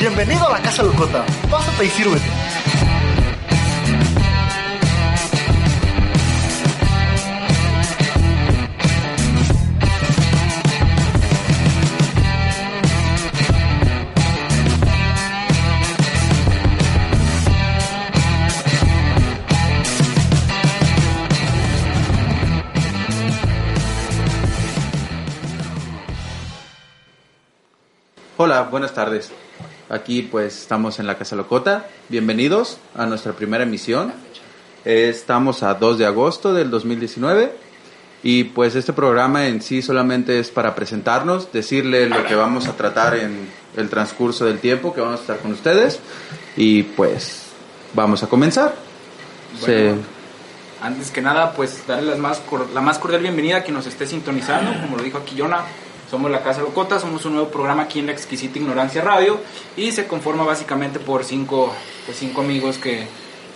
Bienvenido a la Casa Locota. Pásate y sírvete. Buenas tardes. Aquí pues estamos en la Casa Locota. Bienvenidos a nuestra primera emisión. Estamos a 2 de agosto del 2019 y pues este programa en sí solamente es para presentarnos, decirle lo que vamos a tratar en el transcurso del tiempo que vamos a estar con ustedes y pues vamos a comenzar. Bueno. Se- Antes que nada, pues darle las más la más cordial bienvenida a quien nos esté sintonizando. Como lo dijo aquí somos la Casa Locota, somos un nuevo programa aquí en la Exquisita Ignorancia Radio y se conforma básicamente por cinco, pues cinco amigos que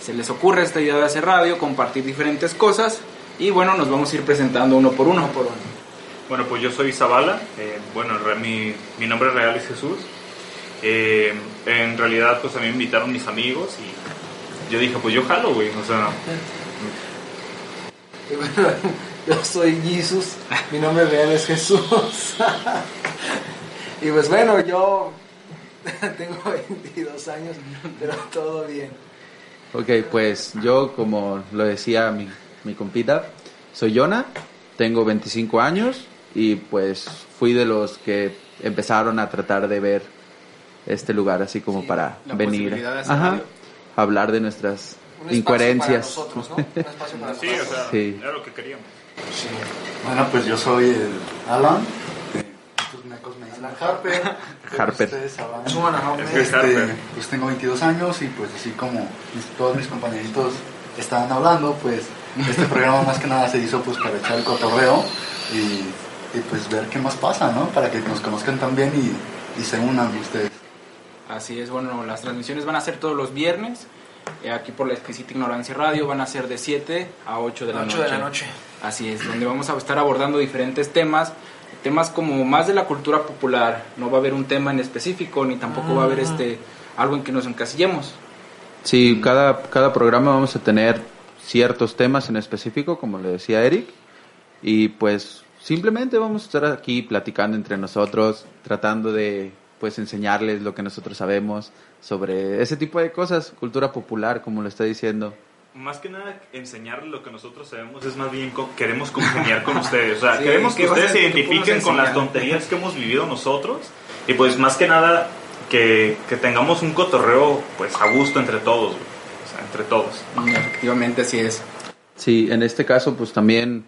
se les ocurre esta idea de hacer radio, compartir diferentes cosas y bueno, nos vamos a ir presentando uno por uno. Por uno. Bueno, pues yo soy Zavala. eh, bueno, mi, mi nombre real es Jesús. Eh, en realidad, pues a mí me invitaron mis amigos y yo dije, pues yo jalo, güey. O sea, Y bueno, yo soy Jesus, mi nombre real es Jesús. y pues bueno, yo tengo 22 años, pero todo bien. Ok, pues yo, como lo decía mi, mi compita, soy Yona, tengo 25 años y pues fui de los que empezaron a tratar de ver este lugar así como Sí, para la venir de hacer ajá, hablar de nuestras Un incoherencias. Para nosotros, ¿no? Un espacio para sí, o nosotros. sea, Sí. era lo que queríamos. Sí. Bueno, pues yo soy el Alan. Estos mecos me dicen Harper. Harper. Ustedes sabrán. Este, pues tengo 22 años y pues así como todos mis compañeritos estaban hablando, pues este programa más que nada se hizo pues para echar el cotorreo y, y, pues ver qué más pasa, ¿no? Para que nos conozcan también y, y se unan ustedes. Así es, bueno, las transmisiones van a ser todos los viernes. Eh, aquí por la Exquisita Ignorancia Radio van a ser de 7 a 8 de la 8 noche. de la noche. Así es, donde vamos a estar abordando diferentes temas, temas como más de la cultura popular. No va a haber un tema en específico, ni tampoco va a haber este algo en que nos encasillemos. Sí, cada, cada programa vamos a tener ciertos temas en específico, como le decía Eric, y pues simplemente vamos a estar aquí platicando entre nosotros, tratando de pues enseñarles lo que nosotros sabemos sobre ese tipo de cosas, cultura popular, como lo está diciendo. Más que nada, enseñarles lo que nosotros sabemos es más bien co- queremos congeniar con ustedes. O sea, Sí, queremos que ¿qué va a ustedes se identifiquen con las tonterías que hemos vivido nosotros. Y pues más que nada, que, que tengamos un cotorreo pues a gusto entre todos. güey. O sea, entre todos. Efectivamente, así es. Sí, en este caso pues también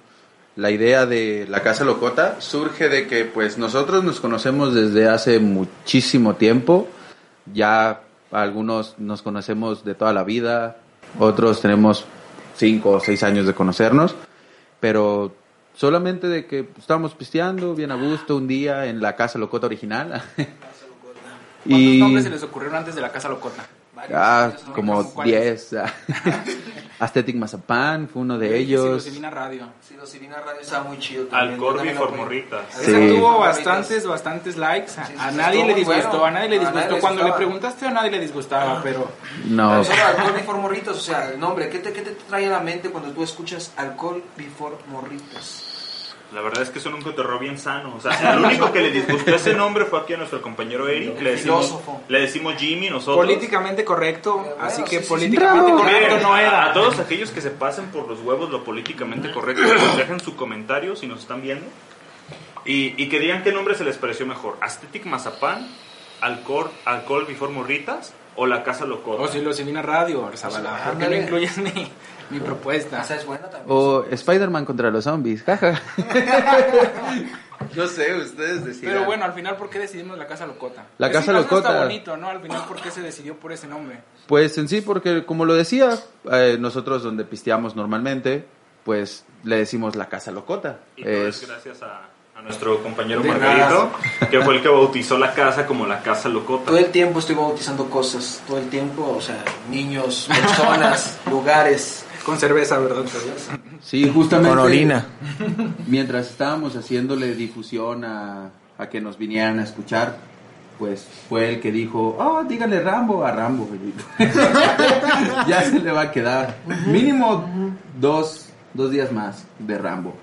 la idea de la Casa Locota surge de que pues nosotros nos conocemos desde hace muchísimo tiempo, ya algunos nos conocemos de toda la vida, otros tenemos cinco o seis años de conocernos, pero solamente de que estábamos pisteando bien a gusto un día en la Casa Locota original. ¿Cuántos nombres se les ocurrieron antes de la Casa Locota? Ah, como ¿Cuáles? 10. Aesthetic Mazapán fue uno de ellos. Psilocibina Radio. Sí, los Sibina Radio estaba muy chido también. Alcorbi. Formorritas. Sí. Esa tuvo bastantes, bastantes likes. A, Sí, a sí, nadie disgustó, bueno. a nadie le A nadie disgustó. le Cuando le preguntaste a nadie le disgustaba, pero No, Pero alcohol before morritos, o sea, el nombre, ¿qué te, ¿qué te trae a la mente cuando tú escuchas alcohol before morritos? La verdad es que son un cotorreo bien sano. O sea, el único que le disgustó ese nombre fue aquí a nuestro compañero Eric. Le decimos, Filósofo. le decimos Jimmy, nosotros. políticamente correcto, Bueno, así sí, que sí, sí. políticamente Bravo. correcto no a, era. a todos aquellos que se pasen por los huevos lo políticamente correcto, pues dejen su comentario si nos están viendo. Y, y que digan qué nombre se les pareció mejor. Aesthetic Mazapán, Alcohol, Alcohol Before Morritas o La Casa Locota. O si lo Silvina Radio, Zavala, ¿por qué no Ándale. incluyes mi, propuesta? Esa es buena también. O Spider-Man contra los zombies, jaja. no sé, ustedes decían. Pero bueno, al final, ¿por qué decidimos la Casa Locota? La Casa Locota. Está bonito, ¿no? Al final, ¿por qué se decidió por ese nombre? Pues en sí, porque como lo decía, eh, nosotros donde pisteamos normalmente, pues le decimos la casa locota. Y todo es Es, gracias a, a nuestro compañero De Margarito, que fue el que bautizó la casa como la Casa Locota. Todo el tiempo estoy bautizando cosas, todo el tiempo, o sea, niños, personas, lugares. Con cerveza, ¿verdad? Sí, justamente. Con orina. Mientras estábamos haciéndole difusión a, a que nos vinieran a escuchar, pues fue el que dijo, oh, díganle Rambo a Rambo. ya se le va a quedar. Mínimo dos, dos días más de Rambo.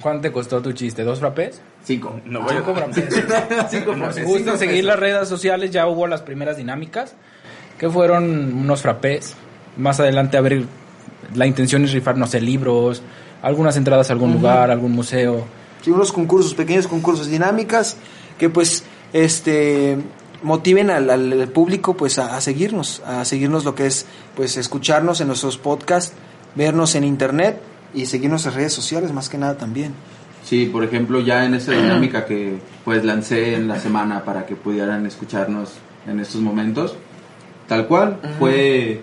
¿Cuánto te costó tu chiste? ¿Dos frapés? Cinco. No voy a- Cinco frapés. Cinco Nos gusta cinco seguir pesos. las redes sociales, ya hubo las primeras dinámicas, que fueron unos frapés. Más adelante, a ver, la intención es rifar, no sé, libros, algunas entradas a algún lugar, algún museo. Sí, unos concursos, pequeños concursos, dinámicas que pues este motiven al, al público pues a, a seguirnos, a seguirnos lo que es pues escucharnos en nuestros podcasts, vernos en internet y seguirnos en redes sociales más que nada también. Sí, por ejemplo, ya en esa dinámica que pues lancé en la semana para que pudieran escucharnos en estos momentos, tal cual, fue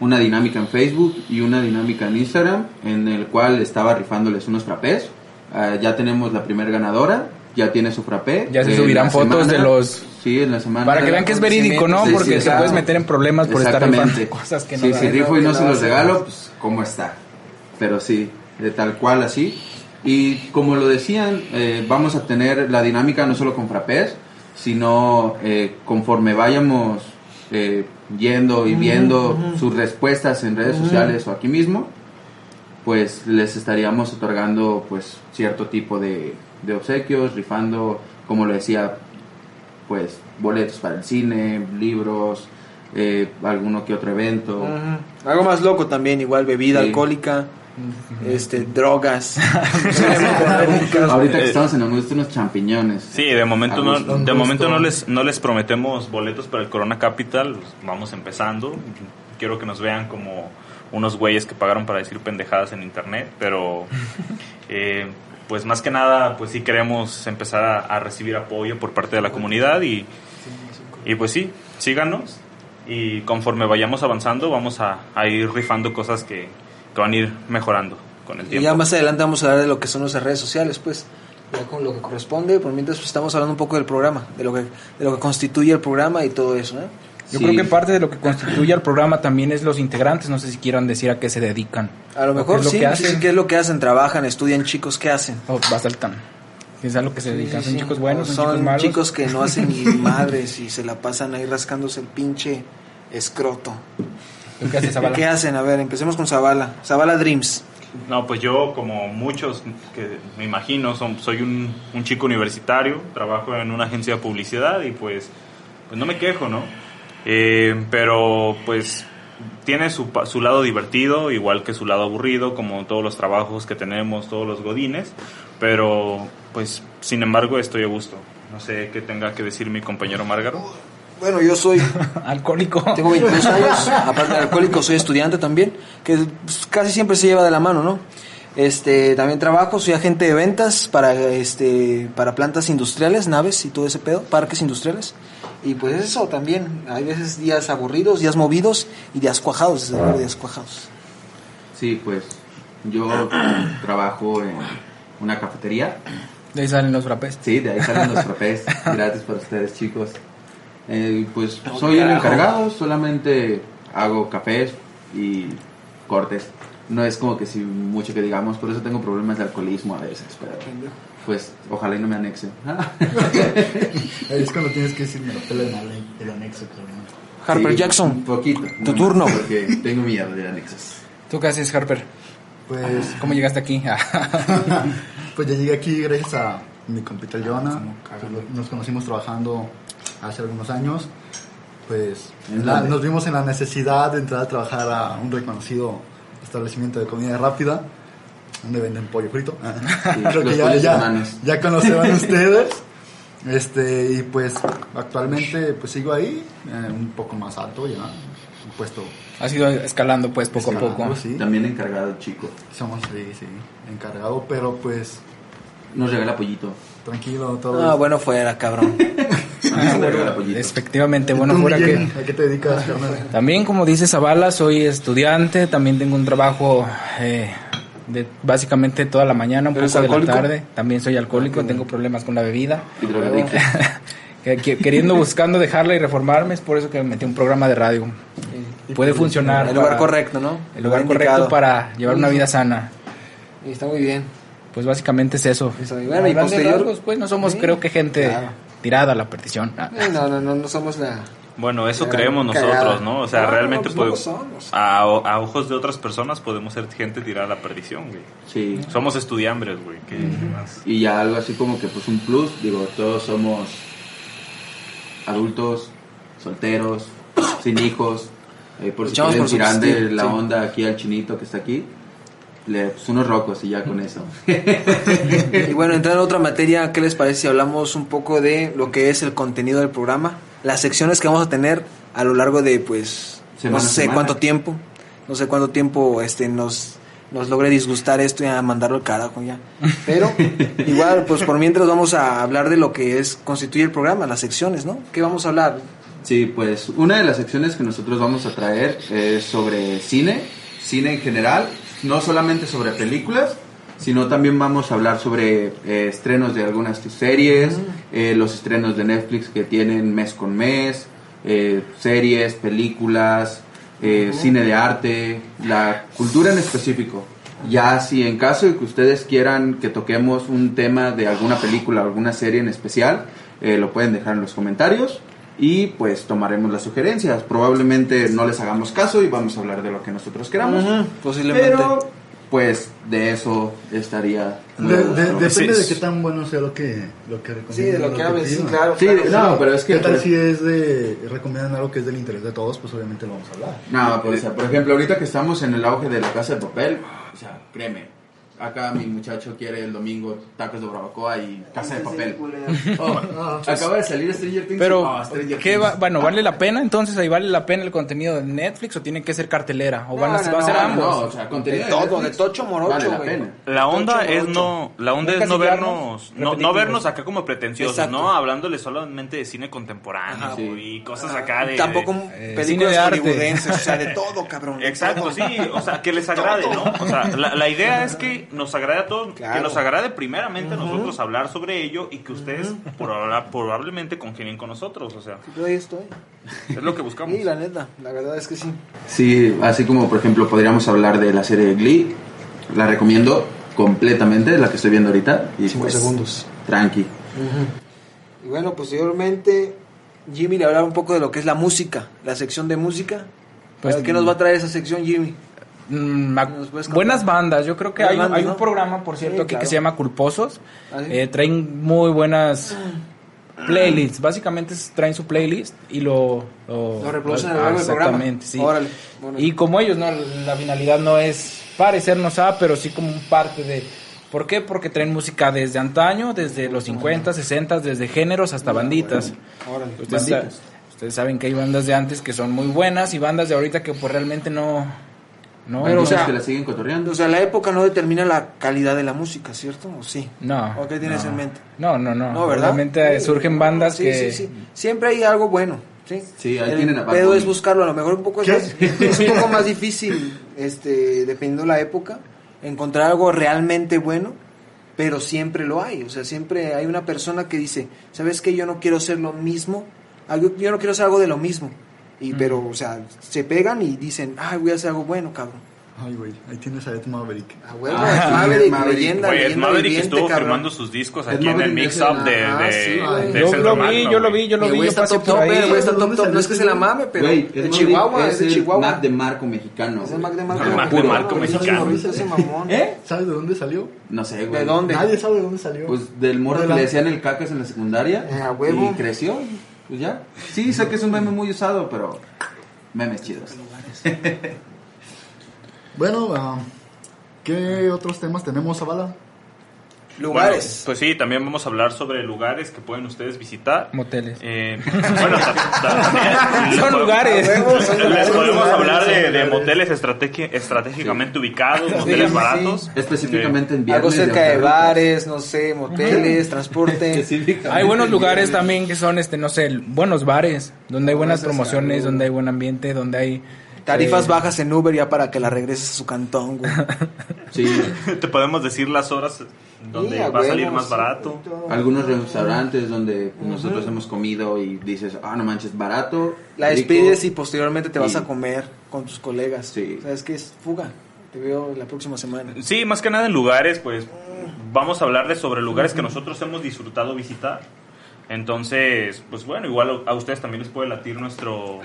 una dinámica en Facebook y una dinámica en Instagram en el cual estaba rifándoles unos frappés. Ah, ya tenemos la primera ganadora, ya tiene su frappé. Ya se subirán fotos semana- de los- Sí, en la semana. Para que vean que es verídico, ¿no? Sí, sí, Porque se claro. puedes meter en problemas por estar rifando cosas que no Sí, si rifo y no se los regalo, pues cómo está. Pero sí, de tal cual así. Y como lo decían, eh, vamos a tener la dinámica no solo con frappés, sino eh, conforme vayamos eh, yendo y viendo sus respuestas en redes sociales o aquí mismo, pues les estaríamos otorgando pues cierto tipo de, de obsequios, rifando, como lo decía, pues boletos para el cine, libros, eh, alguno que otro evento. Algo más loco también, igual bebida Sí. alcohólica, este drogas. Ahorita que estamos en Augusto, unos champiñones. Sí, de momento no, de momento no les no les prometemos boletos para el Corona Capital, vamos empezando. Quiero que nos vean como unos güeyes que pagaron para decir pendejadas en internet, pero eh, pues más que nada, pues sí queremos empezar a, a recibir apoyo por parte de la comunidad y, y pues sí, síganos y conforme vayamos avanzando vamos a, a ir rifando cosas que, que van a ir mejorando con el Y tiempo. ya más adelante vamos a hablar de lo que son nuestras redes sociales, pues, ya con lo que corresponde. Por mientras pues, estamos hablando un poco del programa, de lo que de lo que constituye el programa y todo eso, ¿eh? Yo Sí. creo que parte de lo que constituye al programa también es los integrantes. No sé si quieran decir a qué se dedican. A lo mejor es lo sí, que pues, hacen. ¿qué es lo que hacen? Trabajan, estudian, chicos, ¿qué hacen? O basaltan. Es a lo que se dedican. Son Sí, chicos sí. buenos, son, son chicos malos. chicos que no hacen ni madres y se la pasan ahí rascándose el pinche escroto. ¿Tú ¿Qué haces, Zavala? ¿Qué hacen? A ver, empecemos con Zavala. Zavala Dreams. No, pues yo, como muchos que me imagino, son- soy un, un chico universitario, trabajo en una agencia de publicidad y pues, pues no me quejo, ¿no? Eh, pero pues tiene su, pa- su lado divertido, igual que su lado aburrido, como todos los trabajos que tenemos, todos los godines, pero pues sin embargo estoy a gusto. No sé qué tenga que decir mi compañero Márgaro. Bueno, yo soy Alcohólico. Tengo 22 años, aparte de alcohólico, soy estudiante también, que pues, casi siempre se lleva de la mano, ¿no? Este, también trabajo, soy agente de ventas para este para plantas industriales, naves y todo ese pedo, parques industriales. Y pues eso también, hay veces días aburridos, días movidos y días cuajados, desde luego días cuajados. Sí, pues yo trabajo en una cafetería. De ahí salen los frapés. Sí, de ahí salen los frappés. Gratis para ustedes, chicos. Eh, pues soy el encargado, solamente hago cafés y cortes. No es como que si mucho que digamos, por eso tengo problemas de alcoholismo a veces, pero pues ojalá y no me anexen. Es cuando tienes que decir, me lo pela el, ale- el anexo. Harper Sí, Jackson, Un poquito. Tu no turno. Porque tengo miedo de anexos. ¿Tú qué haces, Harper? Pues, ¿Cómo llegaste aquí? pues ya llegué aquí gracias a mi compita Jonah. Nos conocimos trabajando hace algunos años. Pues ¿En la- nos vimos en la necesidad de entrar a trabajar a un reconocido establecimiento de comida rápida donde venden pollo frito. Creo los que ya, pollos ya, ya conocieron ustedes. Este, y pues actualmente pues sigo ahí, eh, un poco más alto ya, un puesto Has ido escalando, pues, poco a escalando, poco. sí. También encargado, chico. Somos, sí, sí, encargado, pero pues Nos regala pollito. tranquilo, todo. ah, bueno fuera, cabrón. A mí sí me regala pollito. Efectivamente, bueno, ¿Tú, fuera que... ¿A qué te dedicas? También, como dice Zavala, soy estudiante, también tengo un trabajo eh, de básicamente toda la mañana, un ¿Eres poco de la alcohólico? tarde. También soy alcohólico, tengo problemas con la bebida. Y queriendo, buscando dejarla y reformarme, es por eso que me metí un programa de radio. Puede funcionar. El lugar correcto, ¿no? El lugar correcto para llevar una vida sana. Y está muy bien. Pues básicamente es eso. Bien. Y A grandes posterior- rasgos, pues no somos, Sí, creo que gente claro. Tirada a la perdición. Ah, No, no, no, no somos la... Bueno, eso creemos nosotros, Cagada. ¿no? O sea, No, realmente no, pues no podemos... lo somos. a, a ojos de otras personas podemos ser gente tirada a la perdición, güey. Sí. Somos estudiambres, güey. ¿qué más? Y ya algo así como que pues un plus, digo, todos somos adultos, solteros, sin hijos, eh, por si quieren por tirar de la sí. onda aquí al chinito que está aquí, le, pues unos rocos y ya con eso. Y bueno, entrando en otra materia, ¿qué les parece si hablamos un poco de lo que es el contenido del programa? Las secciones que vamos a tener a lo largo de, pues, Semana no sé semana. cuánto tiempo, no sé cuánto tiempo este nos, nos logre disgustar esto y a mandarlo al carajo ya. Pero igual, pues por mientras vamos a hablar de lo que es constituye el programa, las secciones, ¿no? ¿Qué vamos a hablar? Sí, pues una de las secciones que nosotros vamos a traer es sobre cine, cine en general, no solamente sobre películas, sino también vamos a hablar sobre eh, estrenos de algunas series, eh, los estrenos de Netflix que tienen mes con mes, eh, series, películas, eh, cine de arte, la cultura en específico. Ya si en caso de que ustedes quieran que toquemos un tema de alguna película o alguna serie en especial, eh, lo pueden dejar en los comentarios y pues tomaremos las sugerencias. Probablemente no les hagamos caso y vamos a hablar de lo que nosotros queramos. Posiblemente. Pero pues de eso estaría... De- de- depende Sí, de qué tan bueno sea lo que, lo que Sí, de recomiendan. lo que hables, sí, claro. Sí, claro. no, pero es que... ¿Qué tal por- si es de recomiendan algo que es del interés de todos? Pues obviamente lo vamos a hablar. No, pues, o sea, por ejemplo, ahorita que estamos en el auge de la casa de papel, o sea, créeme, acá mi muchacho quiere el domingo tacos de barbacoa y casa de papel. Oh, acaba de salir Stranger Things. Pero, oh, Stranger ¿qué Things. va- bueno, ¿vale la pena entonces? ¿Ahí vale la pena el contenido de Netflix o tiene que ser cartelera? ¿O van a, No, va a ser no, ambos? No, o sea, contenido De todo, Netflix de tocho morocho, Vale la güey. pena. La onda es no, la onda es no vernos, no, vernos acá como pretenciosos, Exacto. no hablándole solamente de cine contemporáneo Ajá. y cosas acá de Tampoco de- Eh, películas de arte. hollywoodenses, o sea, de todo, cabrón. Exacto, todo. sí, o sea, que les agrade, ¿no? O sea, la, la idea es que nos agrade a todos, que Claro. nos agrade primeramente a nosotros hablar sobre ello y que ustedes proba- probablemente congenien con nosotros, o sea, Yo ahí estoy. es lo que buscamos. Sí, la neta, la verdad es que sí. Sí, así como por ejemplo podríamos hablar de la serie Glee, la recomiendo completamente, la que estoy viendo ahorita. Y Cinco pues, segundos. Tranqui. Y bueno, posteriormente Jimmy le hablará un poco de lo que es la música, la sección de música. Pues, ¿Qué nos va a traer esa sección, Jimmy? Mm, buenas bandas, yo creo que hay, bandas, hay un ¿no? programa, por cierto, Sí, aquí claro. que se llama Culposos. ¿Ah, sí? Eh, traen muy buenas playlists, básicamente traen su playlist y lo... Lo reproducen a lo ah, largo del programa. Exactamente, sí. Órale, órale. Y como ellos, ¿no? La finalidad no es parecernos a, pero sí como un parte de... ¿Por qué? Porque traen música desde antaño, desde los 50, 60, desde géneros hasta banditas. Órale. Ustedes, Banditas. sa- ustedes saben que hay bandas de antes que son muy buenas y bandas de ahorita que pues realmente no... no Pero, o sea, que la siguen cotorreando. O sea, la época no determina la calidad de la música, ¿cierto? ¿O sí? No. ¿O qué tienes no. en mente? No, no, no. No, ¿verdad? Realmente Sí, surgen bandas sí, que... Sí, sí, Siempre hay algo bueno, ¿sí? Sí, ahí El tienen a Bad pedo Bunny. es buscarlo, a lo mejor un poco es, más, es un poco más difícil, este, dependiendo la época, encontrar algo realmente bueno, pero siempre lo hay, o sea, siempre hay una persona que dice, ¿sabes qué? Yo no quiero hacer lo mismo, algo, yo no quiero hacer algo de lo mismo, y pero, o sea, se pegan y dicen, ay, voy a hacer algo bueno, cabrón. Ay, güey, ahí tienes a Ed Maverick. Ah, es sí, Maverick, Maverick. leyenda, Oye, leyenda Maverick viviente, estuvo cabrón. firmando sus discos Ed aquí en el Maverick Up el- de, Ajá, de, sí, güey. de Yo lo vi, Magno, yo lo güey. vi, yo lo vi, güey yo está top top, güey está ¿De top top, no es que se la güey? mame, pero Güey, de Ed Chihuahua, es de el Chihuahua. Mac de Marco mexicano. Es el güey. Mac de Marco. El Mac de Marco Güey, mexicano. ¿Eh? ¿Sabes de dónde salió? No sé, güey. ¿De dónde? Nadie sabe de dónde salió. Pues del morro que le decían el cacas en la secundaria. Eh, a huevo. Y creció. Pues ya. Sí, sé que es un meme muy usado, pero memes chidos. Bueno, ah, ¿qué otros temas tenemos, Zavala? Lugares. Bueno, pues sí, también vamos a hablar sobre lugares que pueden ustedes visitar. Moteles. Eh, bueno, ta- ta- también Son podemos- lugares. Son Les podemos lugares, hablar de, de moteles estrategi- estratégicamente ubicados, moteles sí. baratos. Específicamente en viernes. Algo cerca de Ofertas. bares, no sé, moteles, transporte. Específicamente Hay buenos en lugares también que son, este, no sé, buenos bares, donde hay buenas promociones, donde hay buen ambiente, donde hay Tarifas Eh, bajas en Uber ya para que la regreses a su cantón, güey. Sí, Te podemos decir las horas donde va a salir más barato. algunos restaurantes donde nosotros hemos comido y dices, ah, no manches, barato. La rico". despides y posteriormente te vas a comer con tus colegas. Sí. ¿Sabes qué es? Fuga. Te veo la próxima semana. Sí, más que nada en lugares, pues vamos a hablarles sobre lugares que nosotros hemos disfrutado visitar. Entonces, pues bueno, igual a ustedes también les puede latir nuestro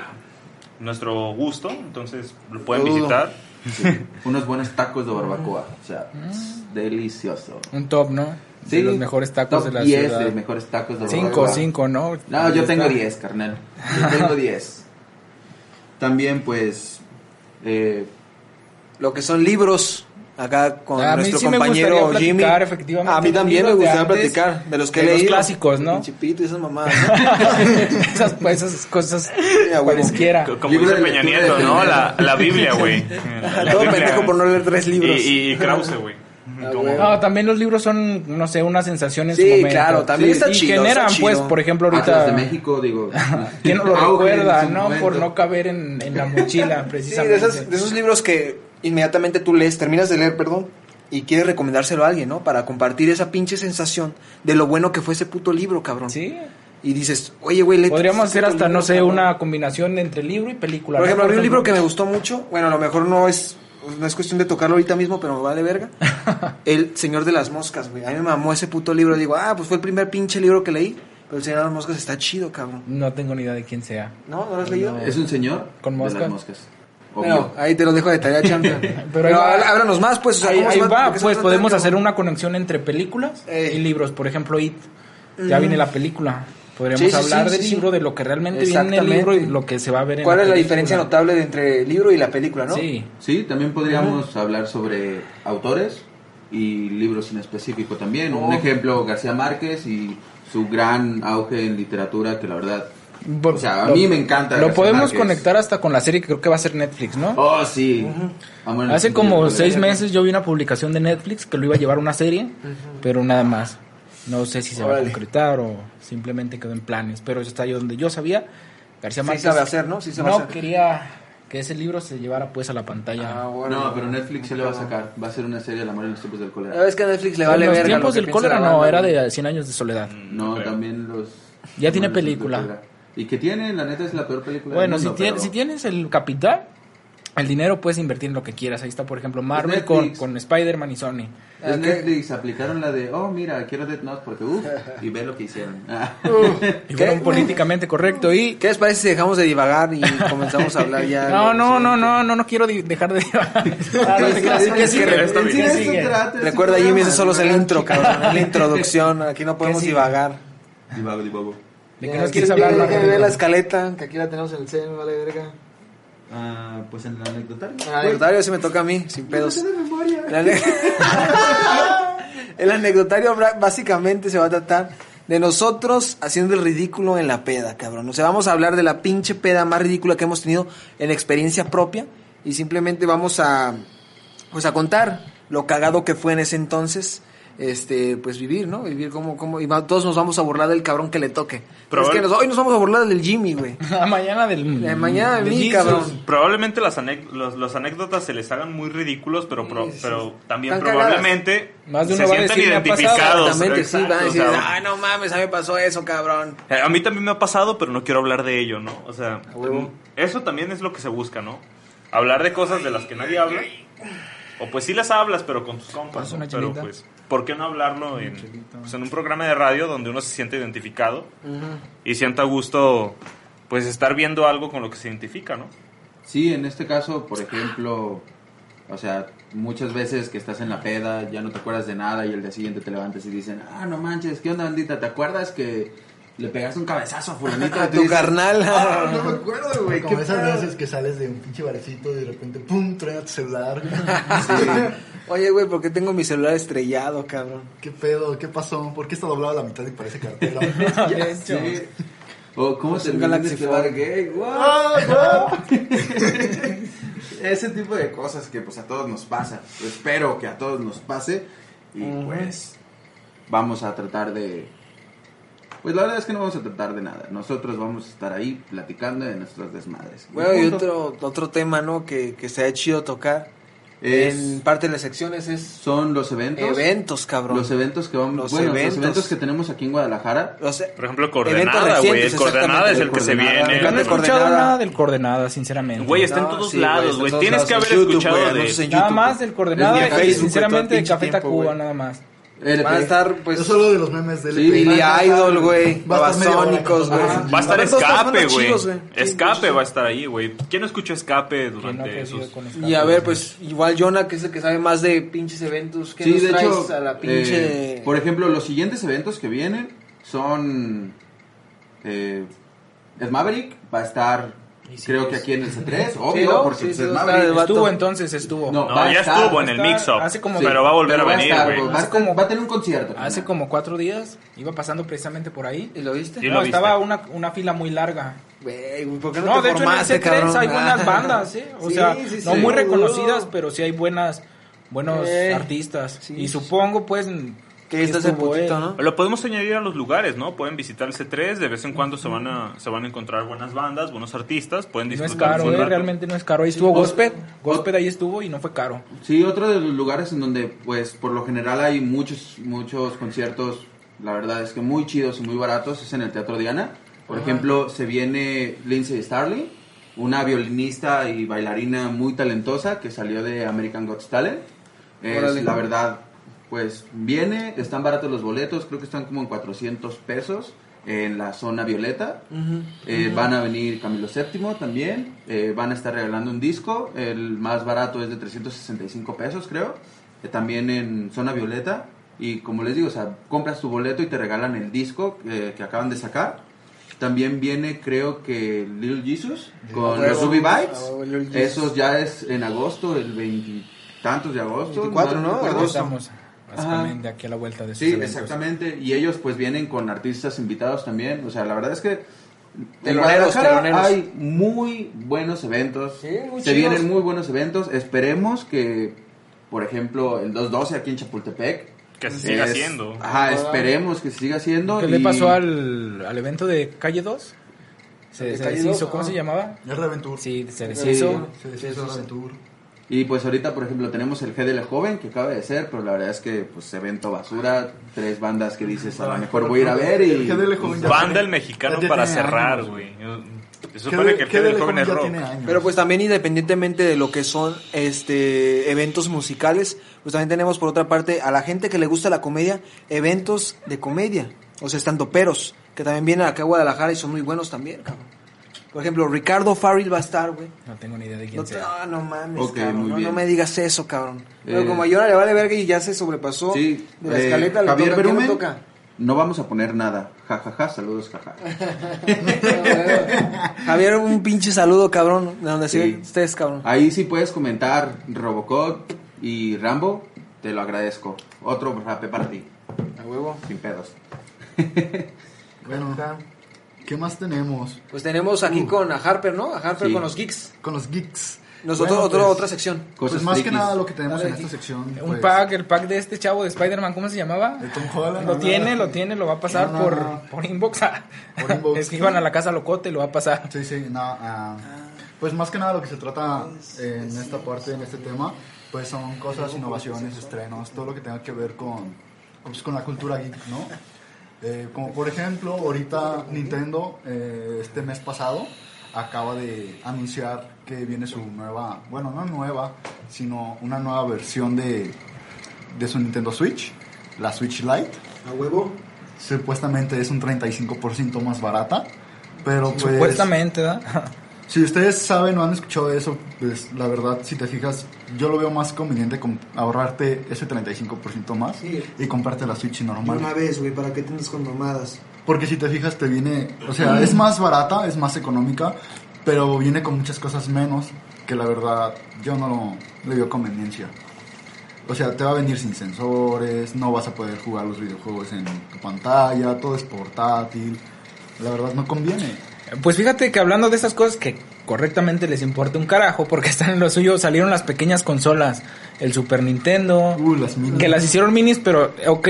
nuestro gusto, entonces lo pueden Lo dudo. visitar. Sí, unos buenos tacos de barbacoa. O sea, es delicioso. Un top, ¿no? Sí, de los mejores tacos top de la 10 ciudad. de mejores tacos de Cinco, barbacoa. cinco, ¿no? No, Ahí yo tengo está. 10, carnal. Yo tengo 10. También, pues, eh, Lo que son libros. Acá con A nuestro sí me compañero Jimmy. efectivamente, A mí de también me de gustaría platicar de los que de he los clásicos, ¿no? Chipito y esas mamadas. ¿no? esas, pues, esas cosas cualesquiera. Co- Como dice de Peña Nieto, de ¿no? La, la Biblia, güey. Todo pendejo por no leer tres libros. Y, y, y Krause, güey. Ah, Como- güey. No, también los libros son, no sé, una sensación en Sí, su momento. claro, también está y chido, generan, está pues, chido. por ejemplo, Atlas ahorita... de México, digo. ¿Quién no lo recuerda, no? momento. Por no caber en, en la mochila, Sí, precisamente. de, esas- de esos libros que inmediatamente tú lees, terminas de leer, perdón, y quieres recomendárselo a alguien, ¿no? Para compartir esa pinche sensación de lo bueno que fue ese puto libro, cabrón. Sí. Y dices, oye, güey, Podríamos hacer puto hasta, libro, no sé, cabrón. una combinación entre libro y película. Por ejemplo, a mí un libro que me gustó mucho, bueno, a lo mejor no es no es cuestión de tocarlo ahorita mismo, pero me vale verga. El Señor de las Moscas, güey. A mí me mamó ese puto libro. Digo, ah, pues fue el primer pinche libro que leí. Pero el Señor de las Moscas está chido, cabrón. No tengo ni idea de quién sea. ¿No? ¿No lo has leído? Es un señor Con de moscas. las moscas. Bueno, ahí te lo dejo de tarea, champion. pero há- háblanos más, pues. O sea, Ahí, ¿cómo ahí va, pues podemos hacer una conexión entre películas Eh. y libros. Por ejemplo, It. Ya viene la película. Podríamos Sí, hablar sí, del sí, libro, sí. de lo que realmente viene en el Exactamente. libro y lo que se va a ver en ¿Cuál es la película. diferencia notable de entre el libro y la película, no? Sí. Sí, también podríamos hablar sobre autores y libros en específico también. Un Oh. ejemplo, García Márquez y su gran auge en literatura, que la verdad, Por- o sea, a lo- mí me encanta. Lo podemos conectar hasta con la serie que creo que va a ser Netflix, ¿no? Oh, sí. Amor en el Hace sentido como seis meses yo vi una publicación de Netflix que lo iba a llevar a una serie, pero nada más. No sé si se va a Órale. concretar o simplemente quedó en planes, pero eso está ahí donde yo sabía. García Sí Márquez sabe hacer, ¿no? Sí sabe no hacer. quería que ese libro se llevara pues a la pantalla. Ah, bueno. No, pero Netflix se le va a sacar. Va a ser una serie El amor en los tiempos del La cólera. es que a Netflix le en vale los verga. tiempos lo del cólera no, era de 100 años de soledad. No, creo. también los... Ya tiene los película. Y que tiene, la neta, es la peor película Bueno, del si, mundo, tienes, pero- si tienes el capital, el dinero puedes invertir en lo que quieras. Ahí está, por ejemplo, Marvel con, con Spider-Man y Sony. Es Netflix, aplicaron la de, oh, mira, quiero Death Note porque, uff, y ve lo que hicieron. Y fueron políticamente correcto y... ¿Qué les parece si dejamos de divagar y comenzamos a hablar ya? No, no, no, no, no, no quiero dejar de... Ah, no te creas, Es ¿qué que sigue? está en sí ¿Qué eso este Recuerda, Jimmy, ese solo es el divagar, intro, cabrón. La introducción. Aquí no podemos divagar. Divago, divago. ¿De qué nos quieres hablar? Margarita? ver la escaleta, que aquí la tenemos en el cel, vale verga. Ah, pues en el anecdotario. El anecdotario sí me toca a mí, sin pedos. memoria. El, ane- El anecdotario básicamente se va a tratar de nosotros haciendo el ridículo en la peda, cabrón. O sea, vamos a hablar de la pinche peda más ridícula que hemos tenido en experiencia propia y simplemente vamos a pues a contar lo cagado que fue en ese entonces. Este, pues vivir, ¿no? Vivir como, como, y va- todos nos vamos a burlar del cabrón que le toque. Pero es Probable- que nos- hoy nos vamos a burlar del Jimmy, güey. La mañana del... La mañana de del mí, Jesus. cabrón. Probablemente las los, los anécdotas se les hagan muy ridículos, pero, pro- Sí, sí. pero también Están probablemente Más de se uno va a sienten decir, "Me ha pasado". identificados. Exactamente, sí, van a decir, o sea, ay, no mames, a mí me pasó eso, cabrón. Eh, A mí también me ha pasado, pero no quiero hablar de ello, ¿no? O sea, eso también es lo que se busca, ¿no? Hablar de cosas de las que nadie habla. O pues sí las hablas, pero con tus compas. ¿no? Pero pues, ¿por qué no hablarlo en, pues, en un programa de radio donde uno se siente identificado y sienta gusto, pues, estar viendo algo con lo que se identifica, ¿no? Sí, en este caso, por ejemplo, o sea, muchas veces que estás en la peda, ya no te acuerdas de nada y el día siguiente te levantas y dicen, ah, no manches, ¿qué onda, bandita? ¿Te acuerdas que le pegaste un cabezazo a fulanito? A tu dices, carnal. "Ah, no me acuerdo, güey. Como ¿qué esas pedo?". veces que sales de un pinche barecito y de repente, pum, trae a tu celular. Oye, güey, ¿por qué tengo mi celular estrellado, cabrón? ¿Qué pedo? ¿Qué pasó? ¿Por qué está doblado a la mitad y parece cartera? De hecho. Sí. O cómo un Galaxy Fold. gay, ¡Ah, Ese tipo de cosas que pues a todos nos pasa. Espero que a todos nos pase y pues vamos a tratar de Pues la verdad es que no vamos a tratar de nada. Nosotros vamos a estar ahí platicando de nuestros desmadres. Bueno, y otro, otro tema, ¿no? Que, que se ha chido tocar Es- en parte de las secciones es son los eventos. eventos, cabrón. Los eventos que vamos, Los bueno, eventos. los eventos que tenemos aquí en Guadalajara. O sea, Por ejemplo, Coordenada, güey. El Coordenada es el que se viene. Yo no he escuchado nada del coordenada, sinceramente. Güey, está en todos sí, lados, güey. Tienes lados, que haber YouTube, escuchado güey, de... en Nada más del coordenada y sinceramente el de Café Tacuba, nada más. LP. Van a estar, pues, Yo solo de los memes de Sí, LP. Billy Idol, güey. Babasónicos, güey. Va a estar Escape, güey. güey. Escape va a estar ahí, güey. ¿Quién escuchó Escape no durante esos...? Y a ver, pues, igual Jonah, que es el que sabe más de pinches eventos. ¿Qué Sí, nos de traes hecho, a la pinche...? eh, por ejemplo, los siguientes eventos que vienen son eh, el Maverick va a estar, creo que aquí en el C3, obvio, ¿no? porque Sí, pues, sí, Maverick de Estuvo entonces, estuvo. No, No, ya estar, estuvo en el mix-up. hace como- Pero va a volver a venir, estar, güey. Va, a Hace estar- como- va a tener un concierto. Hace como cuatro días iba pasando precisamente por ahí. ¿Y lo viste? Sí, no, lo viste. estaba una, una fila muy larga. Güey, güey, ¿por qué no, No, te de hecho en el formaste, C3 cabrón? hay buenas bandas, ¿eh? O Sí, sea, sí, no sí. muy reconocidas, pero sí hay buenas, buenos Eh, artistas. sí, y sí, supongo, pues, Que estuvo él. ¿no? Lo podemos añadir a los lugares, ¿no? Pueden visitar el C3, de vez en cuando se van a, se van a encontrar buenas bandas, buenos artistas, pueden No es disfrutar caro, ¿eh? Realmente no es caro. Ahí estuvo Gos- Gospel. Gospel ahí estuvo y no fue caro. Sí, otro de los lugares en donde, pues, por lo general hay muchos, muchos conciertos, la verdad es que muy chidos y muy baratos, es en el Teatro Diana. Por ejemplo, se viene Lindsay Starling, una violinista y bailarina muy talentosa que salió de American Got Talent. Es, la verdad, pues, viene, están baratos los boletos, creo que están como en 400 pesos en la zona violeta. Eh, Van a venir Camilo VII también. eh, van a estar regalando un disco. El más barato es de 365 pesos, creo. eh, también en Zona Violeta. Y como les digo, o sea, compras tu boleto y te regalan el disco eh, que acaban de sacar. También viene, creo que Little Jesus con los Ruby Vibes. Esos ya es en agosto, el veintitantos de agosto. 24, ¿no? recuerdo. Agosto. Básicamente aquí a la vuelta de Sí, eventos. exactamente. Y ellos pues vienen con artistas invitados también. O sea, la verdad es que en Teloneros, teloneros. hay muy buenos eventos. Sí, muy Se chidos. vienen muy buenos eventos. Esperemos que, por ejemplo, el 212 aquí en Chapultepec. Que se siga es- haciendo. Ajá, esperemos que se siga haciendo. ¿Qué le pasó al, al evento de Calle 2? Se, ¿De se Calle deshizo, 2? ¿cómo Ah. se llamaba? Reventur. Sí, se Sí. deshizo. Se deshizo. Y pues ahorita, por ejemplo, tenemos el GDL Joven que acaba de ser, pero la verdad es que pues evento basura, tres bandas que dices a lo mejor voy a ir a ver y... el GDL Joven ya Banda tiene- el mexicano ya para cerrar, güey. Se supone que el ¿Qué del del joven es rock. Pero pues también independientemente de lo que son este eventos musicales, pues también tenemos por otra parte a la gente que le gusta la comedia, eventos de comedia, o sea, estando peros, que también vienen acá a Guadalajara y son muy buenos también, cabrón. Por ejemplo, Ricardo Farrell va a estar, güey. No tengo ni idea de quién No, sea. ah, no mames, cabrón. muy no, bien. no me digas eso, cabrón. Pero Eh, como a Yona le vale verga y ya se sobrepasó Sí, de la eh, escaleta, le Javier toca, ¿quién le Berumen, toca? no vamos a poner nada. Ja, ja, ja, saludos, jaja. Javier, un pinche saludo, cabrón, de donde Sí. estés, cabrón. Ahí sí puedes comentar Robocop y Rambo, te lo agradezco. Otro rape para ti, A huevo. sin pedos. Bueno, ¿qué más tenemos? Pues tenemos aquí con a Harper, ¿no? A Harper Sí. con los geeks. Con los geeks. Nosotros, Bueno, otro, pues, otra sección. Cosas Pues más que nada lo que tenemos Dale, en esta sección. Un pues, pack, el pack de este chavo de Spider-Man, ¿cómo se llamaba? de Tom Holland. Lo ¿no? tiene, lo tiene, lo va a pasar No, por, no. por inbox. ah. Por inbox. Escriban a la casa locote y lo va a pasar. Sí, sí, no, ah, pues más que nada lo que se trata en esta parte, en este tema, pues son cosas, innovaciones, estrenos, todo lo que tenga que ver con, pues, con la cultura geek, ¿no? Eh, como por ejemplo, ahorita Nintendo, eh, este mes pasado, acaba de anunciar que viene su nueva, bueno, no nueva, sino una nueva versión de, de su Nintendo Switch, la Switch Lite. A huevo. Supuestamente es un 35% más barata, pero pues... Supuestamente, ¿verdad? Si ustedes saben o han escuchado eso, pues la verdad, si te fijas, yo lo veo más conveniente con ahorrarte ese 35% más Sí. y comprarte la Switch normal. una vez, güey, para que te andes con mamadas. Porque si te fijas, te viene, o sea, es más barata, es más económica, pero viene con muchas cosas menos que la verdad yo no le veo conveniencia. O sea, te va a venir sin sensores, no vas a poder jugar los videojuegos en tu pantalla, todo es portátil. La verdad no conviene. Pues fíjate que hablando de esas cosas que correctamente les importa un carajo porque están en lo suyo, salieron las pequeñas consolas, el Super Nintendo, Uh, las que las hicieron minis, pero ok,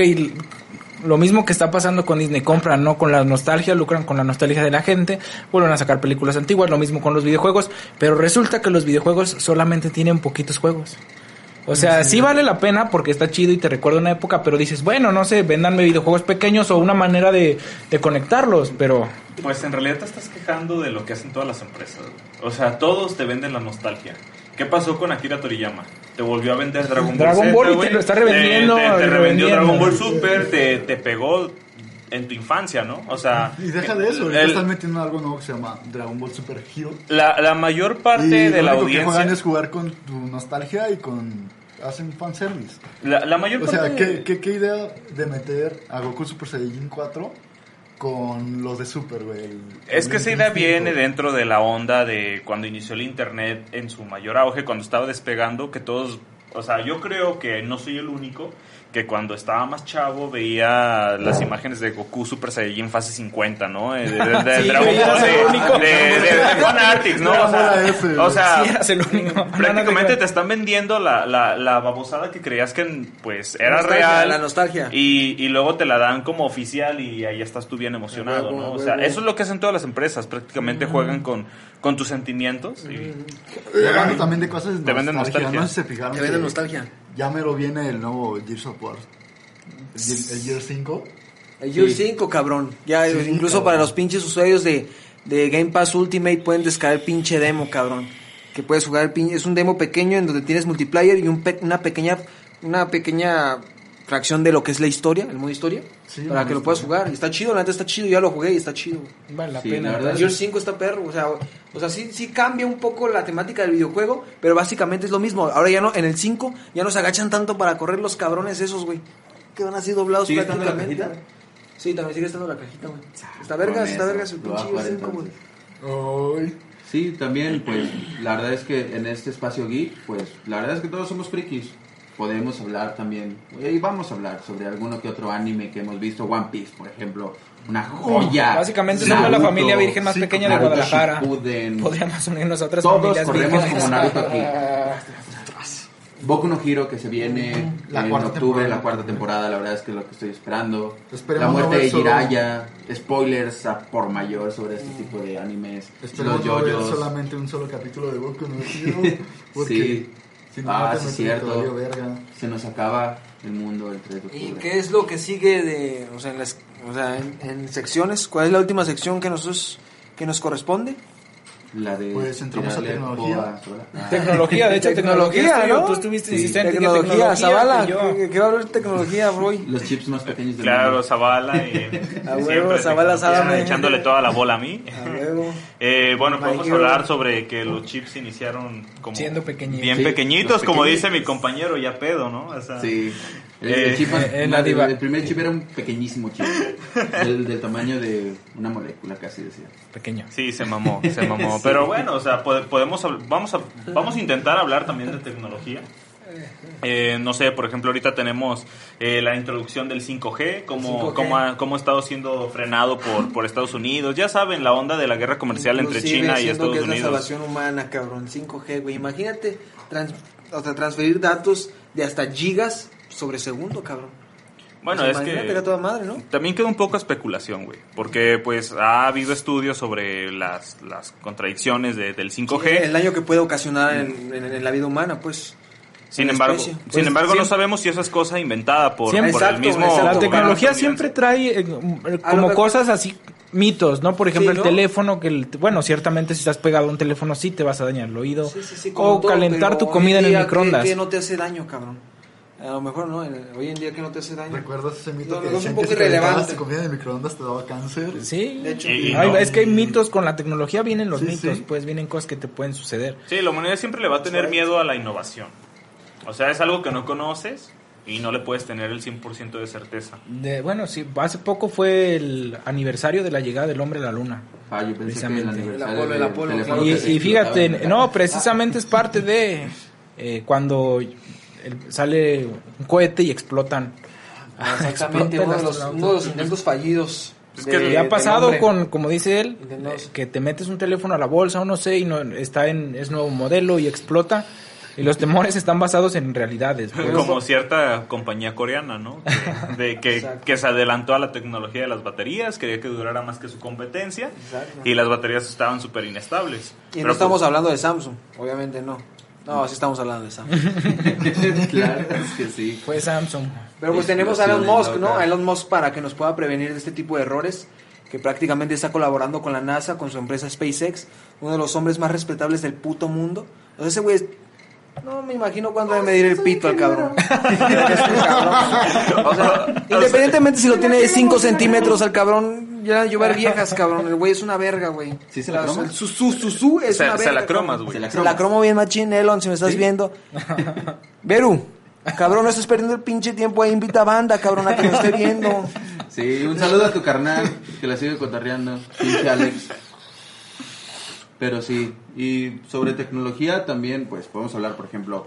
lo mismo que está pasando con Disney, compran no con la nostalgia, lucran con la nostalgia de la gente, vuelven a sacar películas antiguas, lo mismo con los videojuegos, pero resulta que los videojuegos solamente tienen poquitos juegos. O sea, sí vale la pena porque está chido y te recuerda una época, pero dices, bueno, no sé, véndanme videojuegos pequeños o una manera de, de conectarlos, pero Pues en realidad te estás quejando de lo que hacen todas las empresas. güey. O sea, todos te venden la nostalgia. ¿Qué pasó con Akira Toriyama? Te volvió a vender Dragon Ball Dragon Z, Ball y te lo está revendiendo, Te, te- te revendió revendiendo. Dragon Ball Super, te, te pegó en tu infancia, ¿no? O sea... Y deja de eso, el- están metiendo algo nuevo que se llama Dragon Ball Super Hero. la, la mayor parte y de la lo único que juegan audiencia... es jugar con tu nostalgia y con... Hacen fanservice. La, la mayor O parte... sea, ¿qué, qué, qué idea de meter a Goku Super Saiyajin 4 con los de Super, güey? Es que esa idea viene dentro de la onda de cuando inició el internet en su mayor auge, cuando estaba despegando, que todos, o sea, yo creo que no soy el único que cuando estaba más chavo veía las imágenes de Goku Super Saiyajin fase 50, ¿no? De, de- de Sí, Dragon Ball, de, Fanatics, ¿no? O sea, o sea, sí eras el único. prácticamente te están vendiendo la, la, la babosada que creías que pues era Nostalgia, real. la nostalgia. Y, y luego te la dan como oficial y ahí estás tú bien emocionado, ¿no? O sea, eso es lo que hacen todas las empresas. Prácticamente juegan con, con tus sentimientos. y- hablando también de cosas de Te venden nostalgia. nostalgia. No sé si se fijaron. Te venden que nostalgia. Ya me lo viene el nuevo Gears of War. El, Gear- el Gear 5. El Gear 5, cabrón. Ya, Sí, incluso cabrón. para los pinches usuarios de, de Game Pass Ultimate pueden descargar el pinche demo, cabrón. Que puedes jugar el pinche... Es un demo pequeño en donde tienes multiplayer y un pe- una pequeña una pequeña fracción de lo que es la historia, el modo historia, Sí, para que lo puedas jugar. Y está chido, la neta está chido, ya lo jugué y está chido. vale la Sí, pena. la verdad El Gear 5 está perro, o sea, o sea sí, sí cambia un poco la temática del videojuego, pero básicamente es lo mismo. Ahora ya no, en el 5 ya no se agachan tanto para correr los cabrones esos, güey. Que van así doblados ¿Sigue estando la prácticamente. cajita? Sí, también sigue estando la cajita, güey. Está vergas, está vergas el pinche jugar Gear 5, güey. entonces. Ay. Sí, también, pues, la verdad es que en este espacio geek, pues, la verdad es que todos somos frikis. Podemos hablar también, y vamos a hablar sobre alguno que otro anime que hemos visto, One Piece, por ejemplo, una joya. Básicamente somos la familia virgen más sí, pequeña de Guadalajara. Shippuden. Podríamos unirnos a otras Todos familias corremos como Naruto aquí. Boku no Hero que se viene La en cuarta octubre, temporada. la cuarta temporada, la verdad es que es lo que estoy esperando. Esperemos la muerte no de solo- Jiraiya, spoilers a por mayor sobre este tipo de animes, Esperemos los no ver solamente un solo capítulo de Boku no Hero. Porque Sí. Si no, Ah, sí, cierto. verga. Se nos acaba el mundo el 3 de octubre. ¿Y qué es lo que sigue de, o sea, en, las, o sea, en, en secciones? ¿Cuál es la última sección que nosotros que nos corresponde? La de Pues entramos a tecnología. Ah. Tecnología, de hecho, tecnología, Tecnología. ¿no? Tú estuviste Sí. insistente que Tecnología, tecnología, Zavala, que. ¿qué, qué va a hablar de tecnología, Roy? Los chips más pequeños del Claro, mundo. Zavala y A huevo, siempre Zavala, tecnología, sábame. echándole toda la bola a mí. A huevo. Eh, bueno, podemos hablar sobre que los chips iniciaron como Siendo pequeñitos. bien Sí, pequeñitos, como pequeñitos. dice mi compañero ya pedo, ¿no? O sea, Sí. El, Eh, el chip más- eh, la más- diva. el primer chip era un pequeñísimo chip. del, del tamaño de una molécula, casi decía. Pequeño. Sí, se mamó, se mamó. Pero bueno, o sea, pode- podemos, vamos a, vamos a intentar hablar también de tecnología. Eh, no sé, por ejemplo, ahorita tenemos eh, la introducción del 5G, cómo, 5G. cómo, ha, cómo ha estado siendo frenado por, por Estados Unidos. Ya saben, la onda de la guerra comercial entre Inclusive China y Estados que es la Unidos. salvación humana, cabrón. 5G, güey. Imagínate trans- o sea, transferir datos de hasta gigas sobre segundo, cabrón. Bueno, O sea, es que toda madre, ¿no? también queda un poco especulación, güey. Porque pues ha habido estudios sobre las, las contradicciones de- del 5G. El daño que puede ocasionar en, en- en la vida humana, pues. Sin embargo, sin Pues, embargo no sabemos si eso es cosa inventada por, Siempre- por el mismo exacto. La tecnología siempre trae eh, como cosas así mitos, ¿no? Por ejemplo, Sí, el ¿no? teléfono que el, bueno, ciertamente si estás pegado a un teléfono sí te vas a dañar el oído Sí, sí, o todo, calentar tu comida en el día, ¿qué- microondas. qué no te hace daño, cabrón? A lo mejor no, en- hoy en día que no te hace daño. ¿Recuerdas ese mito No, que no, es un poco que si irrelevante. tu comida el microondas te daba cáncer? Sí, De hecho, Y- y Ay, no. es que hay mitos con la tecnología vienen los Sí, mitos, sí. pues vienen cosas que te pueden suceder. Sí, la humanidad siempre le va a tener miedo a la innovación. O sea, es algo que no conoces y no le puedes tener el 100% de certeza. De, bueno, sí, hace poco fue el aniversario de la llegada del hombre a la luna. Ah, yo pensé que el Precisamente. aniversario El Apolo, el Apolo. Y, fíjate, no, precisamente es parte de eh, cuando el- sale un cohete y explotan. Exactamente, Explota uno de, los, uno de los intentos fallidos. Es de- que Y ha pasado con, como dice él, Intentos. eh, que te metes un teléfono a la bolsa o no sé y no está en es nuevo modelo y explota Y los temores están basados en realidades. pues. Como cierta compañía coreana, ¿no? Que, de que, que se adelantó a la tecnología de las baterías, quería que durara más que su competencia Exacto. y las baterías estaban súper inestables. Y Pero, no estamos pues, hablando de Samsung, obviamente no. No, sí estamos hablando de Samsung. claro, es que sí. Fue Samsung. Pero pues tenemos a Elon Musk, ¿no? A Elon Musk para que nos pueda prevenir de este tipo de errores, que prácticamente está colaborando con la NASA, con su empresa SpaceX, uno de los hombres más respetables del puto mundo. O sea, ese güey es- No me imagino cuándo debe medir el pito al cabrón. O sea, independientemente si lo tiene de 5 centímetros al cabrón, ya llover viejas, cabrón. El güey es una verga, güey. ¿Sí se la croma? El su, su, su, su es Se- una se verga. la cromas, güey. Se la Se la cromo bien machín, Elon, si me estás viendo. Beru, cabrón, no estás perdiendo el pinche tiempo ahí, invita a banda, cabrón, a que nos esté viendo. Sí, un saludo a tu carnal que la sigue cotarreando, pinche Alex. Pero sí, y sobre tecnología también, pues podemos hablar, por ejemplo,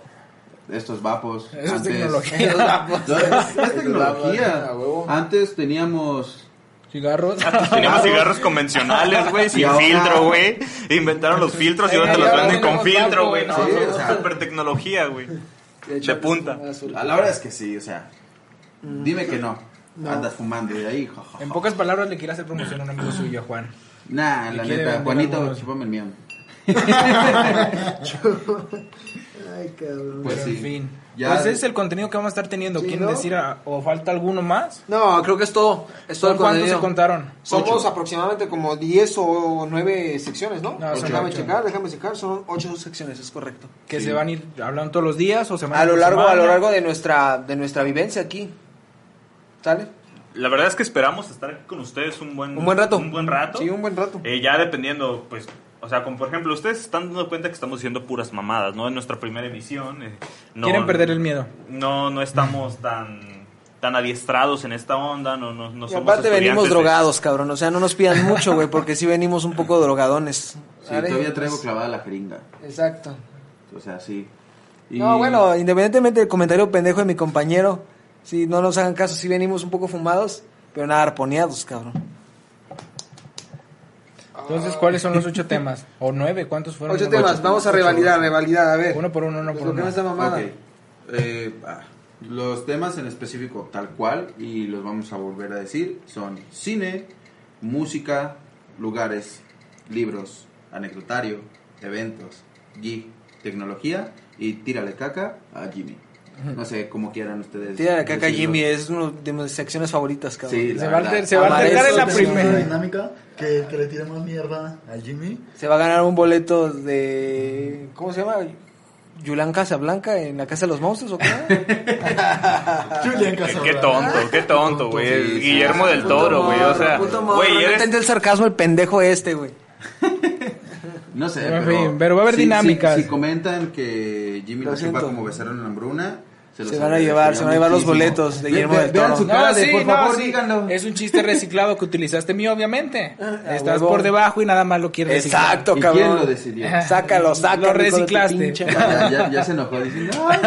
de estos vapos. Eso es Antes- tecnología. No, es, es tecnología. Antes teníamos Cigarros. Teníamos cigarros convencionales, güey, sin ahora- filtro, güey. Inventaron los filtros y ahora te los venden con filtro, güey. No, sí, no, o sea. super tecnología, güey. De punta. A la verdad es que sí, o sea, dime que no. Andas fumando y ahí, jajaja. En pocas palabras le quiere hacer promoción a un amigo suyo, a Juan. Nah, la neta, Juanito, algunos. chupame el mío. Ay, cabrón. Pues Pero sí. en fin. Ya- Pues ese es el contenido que vamos a estar teniendo. Sí, ¿Quieren ¿no? decir a- o falta alguno más? No, creo que es todo. Es todo el ¿Cuántos se contaron? Somos Ocho. aproximadamente como 10 o 9 secciones, ¿no? No, son déjame ocho. checar, déjame checar. Son 8 secciones, es correcto. Que Sí. se van a ir hablando todos los días o se van A lo por largo, a lo semana? largo de nuestra, de nuestra vivencia aquí. ¿Sale? La verdad es que esperamos estar aquí con ustedes un buen, Un buen rato. Un buen rato. Sí, un buen rato. Eh, ya dependiendo, pues, o sea, como por ejemplo, ustedes están dando cuenta que estamos haciendo puras mamadas, ¿no? En nuestra primera emisión. eh, no, Quieren perder el miedo. No, no estamos tan tan adiestrados en esta onda, no, no, no Y somos aparte venimos de- drogados, cabrón. O sea, no nos pidan mucho, güey, porque sí venimos un poco drogadones. Sí, todavía traigo Pues, clavada la jeringa. Exacto. O sea, sí. Y- No, bueno, independientemente del comentario pendejo de mi compañero, si no nos hagan caso, sí venimos un poco fumados, pero nada arponeados, cabrón. Entonces, ¿cuáles son los ocho temas? ¿O nueve? ¿Cuántos fueron? Ocho temas, vamos a revalidar, revalidar, a ver. Uno por uno, uno Pues por lo que uno. no está mamada. Ok. Eh, ah, los temas en específico, tal cual, y los vamos a volver a decir, son cine, música, lugares, libros, anecdotario, eventos, geek, tecnología y tírale caca a Jimmy. No sé cómo quieran ustedes. Tira la caca decirlo. Jimmy, es una de mis secciones favoritas, cabrón. Sí, Se va a se va a en la una primera. dinámica que, que le tire más mierda a Jimmy. Se va a ganar un boleto de. ¿Cómo se llama? Yulán Casablanca en la Casa de los Monstruos, ¿o qué? Julián Qué, Casablanca. qué tonto, qué tonto, güey. Sí, sí, Guillermo sí, del Toro, güey. O sea, güey, eres, entiende el sarcasmo el pendejo este, güey. No sé, En pero, fin, pero va a haber dinámicas. Si, si comentan que Jimmy Lo lo chupa como besaron en la hambruna, se, van a llevar, se van a llevar los boletos de Guillermo ve- del vean Toro. su cara de, sí, por no, favor, sí. díganlo. Es un chiste reciclado que utilizaste mío, obviamente. a Estás huevo. por debajo y nada más lo quieres reciclar. Exacto, ¿Y cabrón. quién lo decidió? Sácalo, sácalo. Lo reciclaste. Ya, ya- ya se enojó diciendo, "Ay,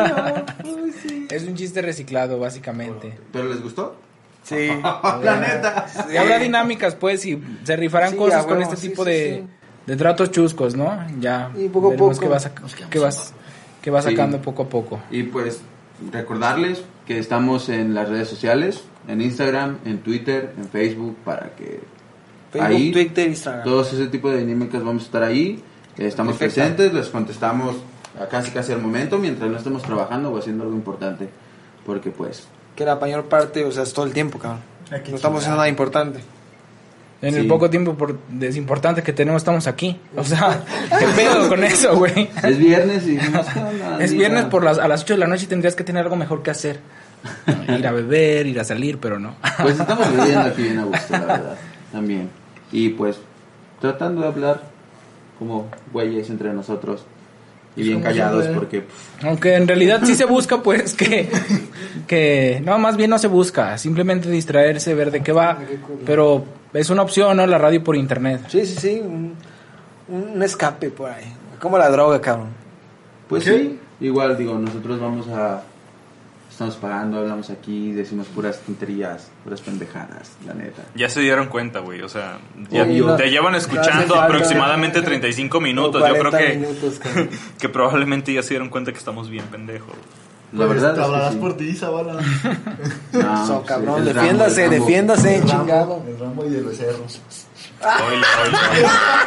no, uy, sí". Es un chiste reciclado, básicamente. ¿Pero les gustó? Sí. La neta. Y habrá dinámicas, pues, y se rifarán Sí, cosas con este sí, tipo sí, de, sí. de tratos chuscos, ¿no? Ya Y poco a poco. sac- qué vas- qué va Sí. sacando poco a poco. Y pues recordarles que estamos en las redes sociales, en Instagram, en Twitter, en Facebook, para que Facebook, ahí, Twitter, Instagram. todos ese tipo de dinámicas vamos a estar ahí. Estamos Perfecto. presentes, les contestamos a casi casi al momento, mientras no estemos trabajando o haciendo algo importante. Porque pues, Que la mayor parte, o sea, es todo el tiempo, cabrón. No estamos haciendo nada importante. En Sí. el poco tiempo por, es importante que tenemos, estamos aquí. O sea, ¿qué pedo con eso, güey? es viernes y "¿Qué onda, Es Anita?". viernes por las, a las 8 de la noche y tendrías que tener algo mejor que hacer. Ir a beber, ir a salir, pero no. Pues estamos viviendo aquí bien a gusto, la verdad, también. Y pues tratando de hablar como güeyes entre nosotros y bien callados porque pff, Aunque en realidad sí se busca, pues, que, que... No, más bien no se busca. Simplemente distraerse, ver de qué va. Pero es una opción, ¿no? La radio por internet. Sí, sí, sí. Un, un escape por ahí. Como la droga, cabrón. pues ¿Qué? sí, igual digo, nosotros vamos a estamos pagando, hablamos aquí, decimos puras tonterías, puras pendejadas, la neta. Ya se dieron cuenta, güey. O sea, ya Obvio. te llevan escuchando falta- aproximadamente 35 minutos. Yo creo 40 que, minutos, que probablemente ya se dieron cuenta que estamos bien pendejos. La Pues, verdad te es que hablarás sí. por ti, Zavala. No, So, sí, cabrón, Rambo, defiéndase, el Rambo. defiéndase, El chingado. Rambo, el Rambo y el becerro. Oilo, oilo.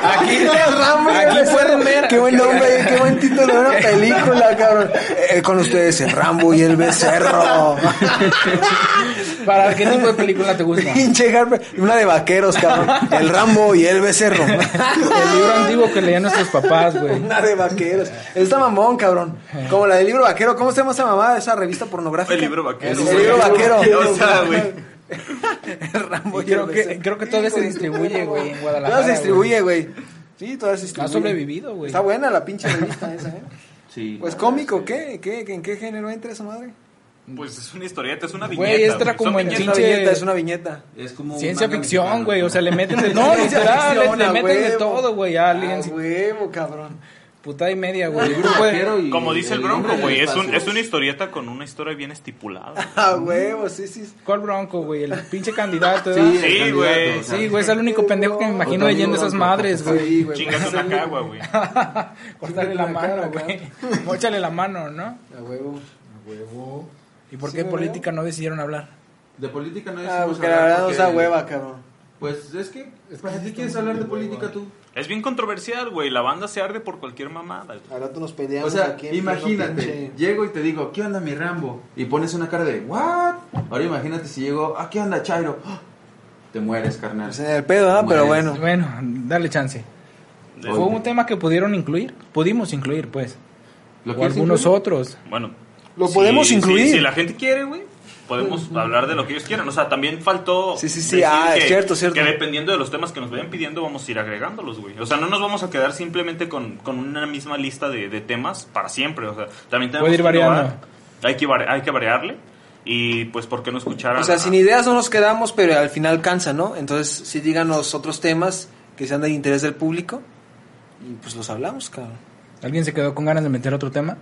Aquí, aquí pueden ver. Qué buen nombre, qué buen título de una película, cabrón. Eh, con ustedes, el Rambo y el becerro. ¿Para qué tipo de película te gusta? Pinche. Una de vaqueros, cabrón. El Rambo y el becerro. El libro antiguo que leían nuestros papás, güey. Una de vaqueros. Está mamón, cabrón. Como la del libro vaquero. ¿Cómo se llama esa mamá? Esa revista pornográfica. El libro vaquero. El libro vaquero. O sea, güey. Rambo Y creo que, creo que todavía se distribuye, güey, en Guadalajara. Todavía se distribuye, güey. Sí, todavía se Ha distribuye. sobrevivido, güey. Está buena la pinche revista esa, ¿eh? Sí. Pues cómico, ¿qué? ¿Qué? ¿En qué género entra esa madre? Pues es una historieta, es una viñeta. Güey, esta era güey. como en Es viñetas. una Pinche- viñeta, es una viñeta. Es como Ciencia ficción, mexicano. güey. O sea, le meten de. No, literal, le, meten de todo, güey. A Aliens. huevo, cabrón. Puta y media, güey. El Como dice el Bronco, güey, es, un, es una historieta con una historia bien estipulada. A huevo, sí, sí. ¿Cuál bronco, güey? El pinche candidato, Sí, güey. Sí, güey, es el único pendejo que me imagino leyendo esas madres, güey. Sí, güey. Chingate una cagua, güey. Cortarle la mano, güey. Móchale la mano, ¿no? A huevo. Huevo. ¿Y por qué política no decidieron hablar? De política no Ah, decimos porque la hablar verdad nos da hueva, cabrón. Pues es que, ¿para qué quieres hablar de política tú? Es bien controversial, güey. La banda se arde por cualquier mamada. Al rato nos O peleamos sea, aquí en imagínate, llego y te digo, ¿qué onda mi Rambo? Y pones una cara de, ¿what? Ahora imagínate si llego, ¿ah, qué onda Chairo? ¡Ah! Te mueres, carnal. Pues en el pedo, ¿ah? Pero bueno. Bueno, dale chance. Fue un tema que pudieron incluir. Pudimos incluir, pues. ¿Lo O algunos incluir? otros. Bueno. Lo podemos incluir. Si, la gente quiere, güey, podemos hablar de lo que ellos quieran. O sea, también faltó. Sí, sí, sí. decir Ah, que, cierto, cierto. Que dependiendo de los temas que nos vayan pidiendo, vamos a ir agregándolos, güey. O sea, no nos vamos a quedar simplemente con, con una misma lista de, de temas para siempre. O sea, también tenemos Puede ir que innovar. variando. Hay que, hay que variarle. Y pues, ¿por qué no escuchar a- O sea, sin ideas no nos quedamos, pero al final cansa, ¿no? Entonces, sí díganos otros temas que sean de interés del público y pues los hablamos, cabrón. ¿Alguien se quedó con ganas de meter otro tema?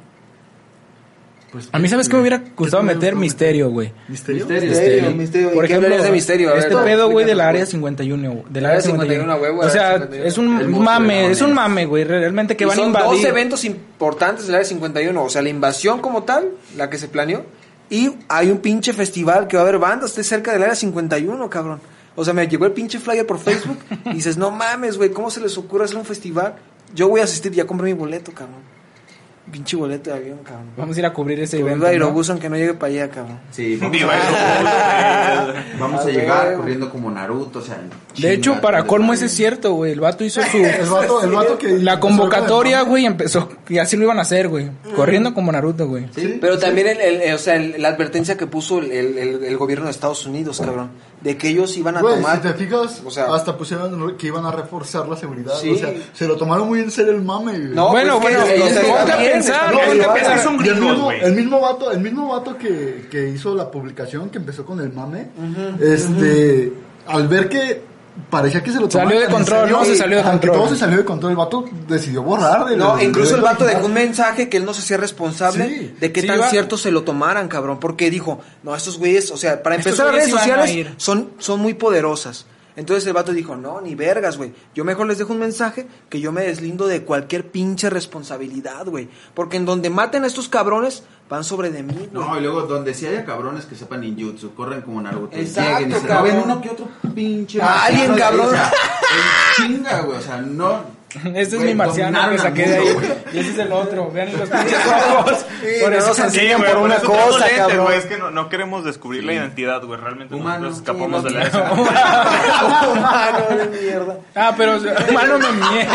Pues, A mí, ¿sabes qué me hubiera gustado meter? Misterio, güey. ¿Misterio? Misterio. Misterio, misterio. ¿Y qué hablarías de misterio? A ver, este pedo, güey, del área güey. 51. Del El área área 51, 51. huevo, o sea, área 51. es un mame, es un mame, güey. Realmente que Y van a son dos invadir. eventos importantes del área 51. O sea, la invasión como tal, la que se planeó. Y hay un pinche festival que va a haber bandas. Estoy cerca del área 51, cabrón. O sea, me llegó el pinche flyer por Facebook. y dices, no mames, güey, ¿cómo se les ocurre hacer un festival? Yo voy a asistir, ya compré mi boleto, cabrón. Pinche boleto de avión, cabrón. Vamos a ir a cubrir ese Por evento. el ¿no? aerobús, aunque no llegue para allá, cabrón. Sí, vamos Viva a, Aerobús, vamos a llegar corriendo como Naruto, o sea... De hecho, para colmo ese es cierto, güey. El vato hizo su... El vato, el vato que... La convocatoria, güey, empezó... Y así lo iban a hacer, güey. Corriendo como Naruto, güey. Sí, Pero también el, el- o sea, el- la advertencia que puso el, el- el- el gobierno de Estados Unidos, cabrón, de que ellos iban a Güey, tomar... si te fijas, o sea- hasta pusieron que iban a reforzar la seguridad. Sí. O sea, se lo tomaron muy en serio el mame. güey. No, Bueno, pues, bueno, que- ponte a pensar, ponte a son el mismo, güey. el mismo vato, el mismo vato que, que hizo la publicación, que empezó con el mame, este, al ver que parecía que se lo Salió tomaban de control, ¿no? Se salió de que control. todo se salió de control, el vato decidió borrar. del- No, incluso el vato dejó un mensaje que él no se hacía responsable Sí. de qué Sí, tan iba- cierto se lo tomaran, cabrón. Porque dijo, no, estos güeyes, o sea, para empezar las redes sociales son, son muy poderosas. Entonces el vato dijo, no, ni vergas, güey. Yo mejor les dejo un mensaje que yo me deslindo de cualquier pinche responsabilidad, güey. Porque en donde maten a estos cabrones, van sobre de mí, güey. No, y luego donde si haya cabrones que sepan ninjutsu, corren como Naruto, Exacto, lleguen y se cabrón. uno que otro pinche alguien, cabrón. o sea, en chinga, güey, o sea, no... Este es mi marciano que saqué de ahí. Y ese es el otro. Vean los pinches ojos. Sí, Por no eso nos se güey, por una cosa, lentes, cabrón. güey, es que no, no queremos descubrir la identidad, güey. Realmente Humano. nosotros escapamos Sí, de no, la Humano de mierda. Ah, pero mano me mie.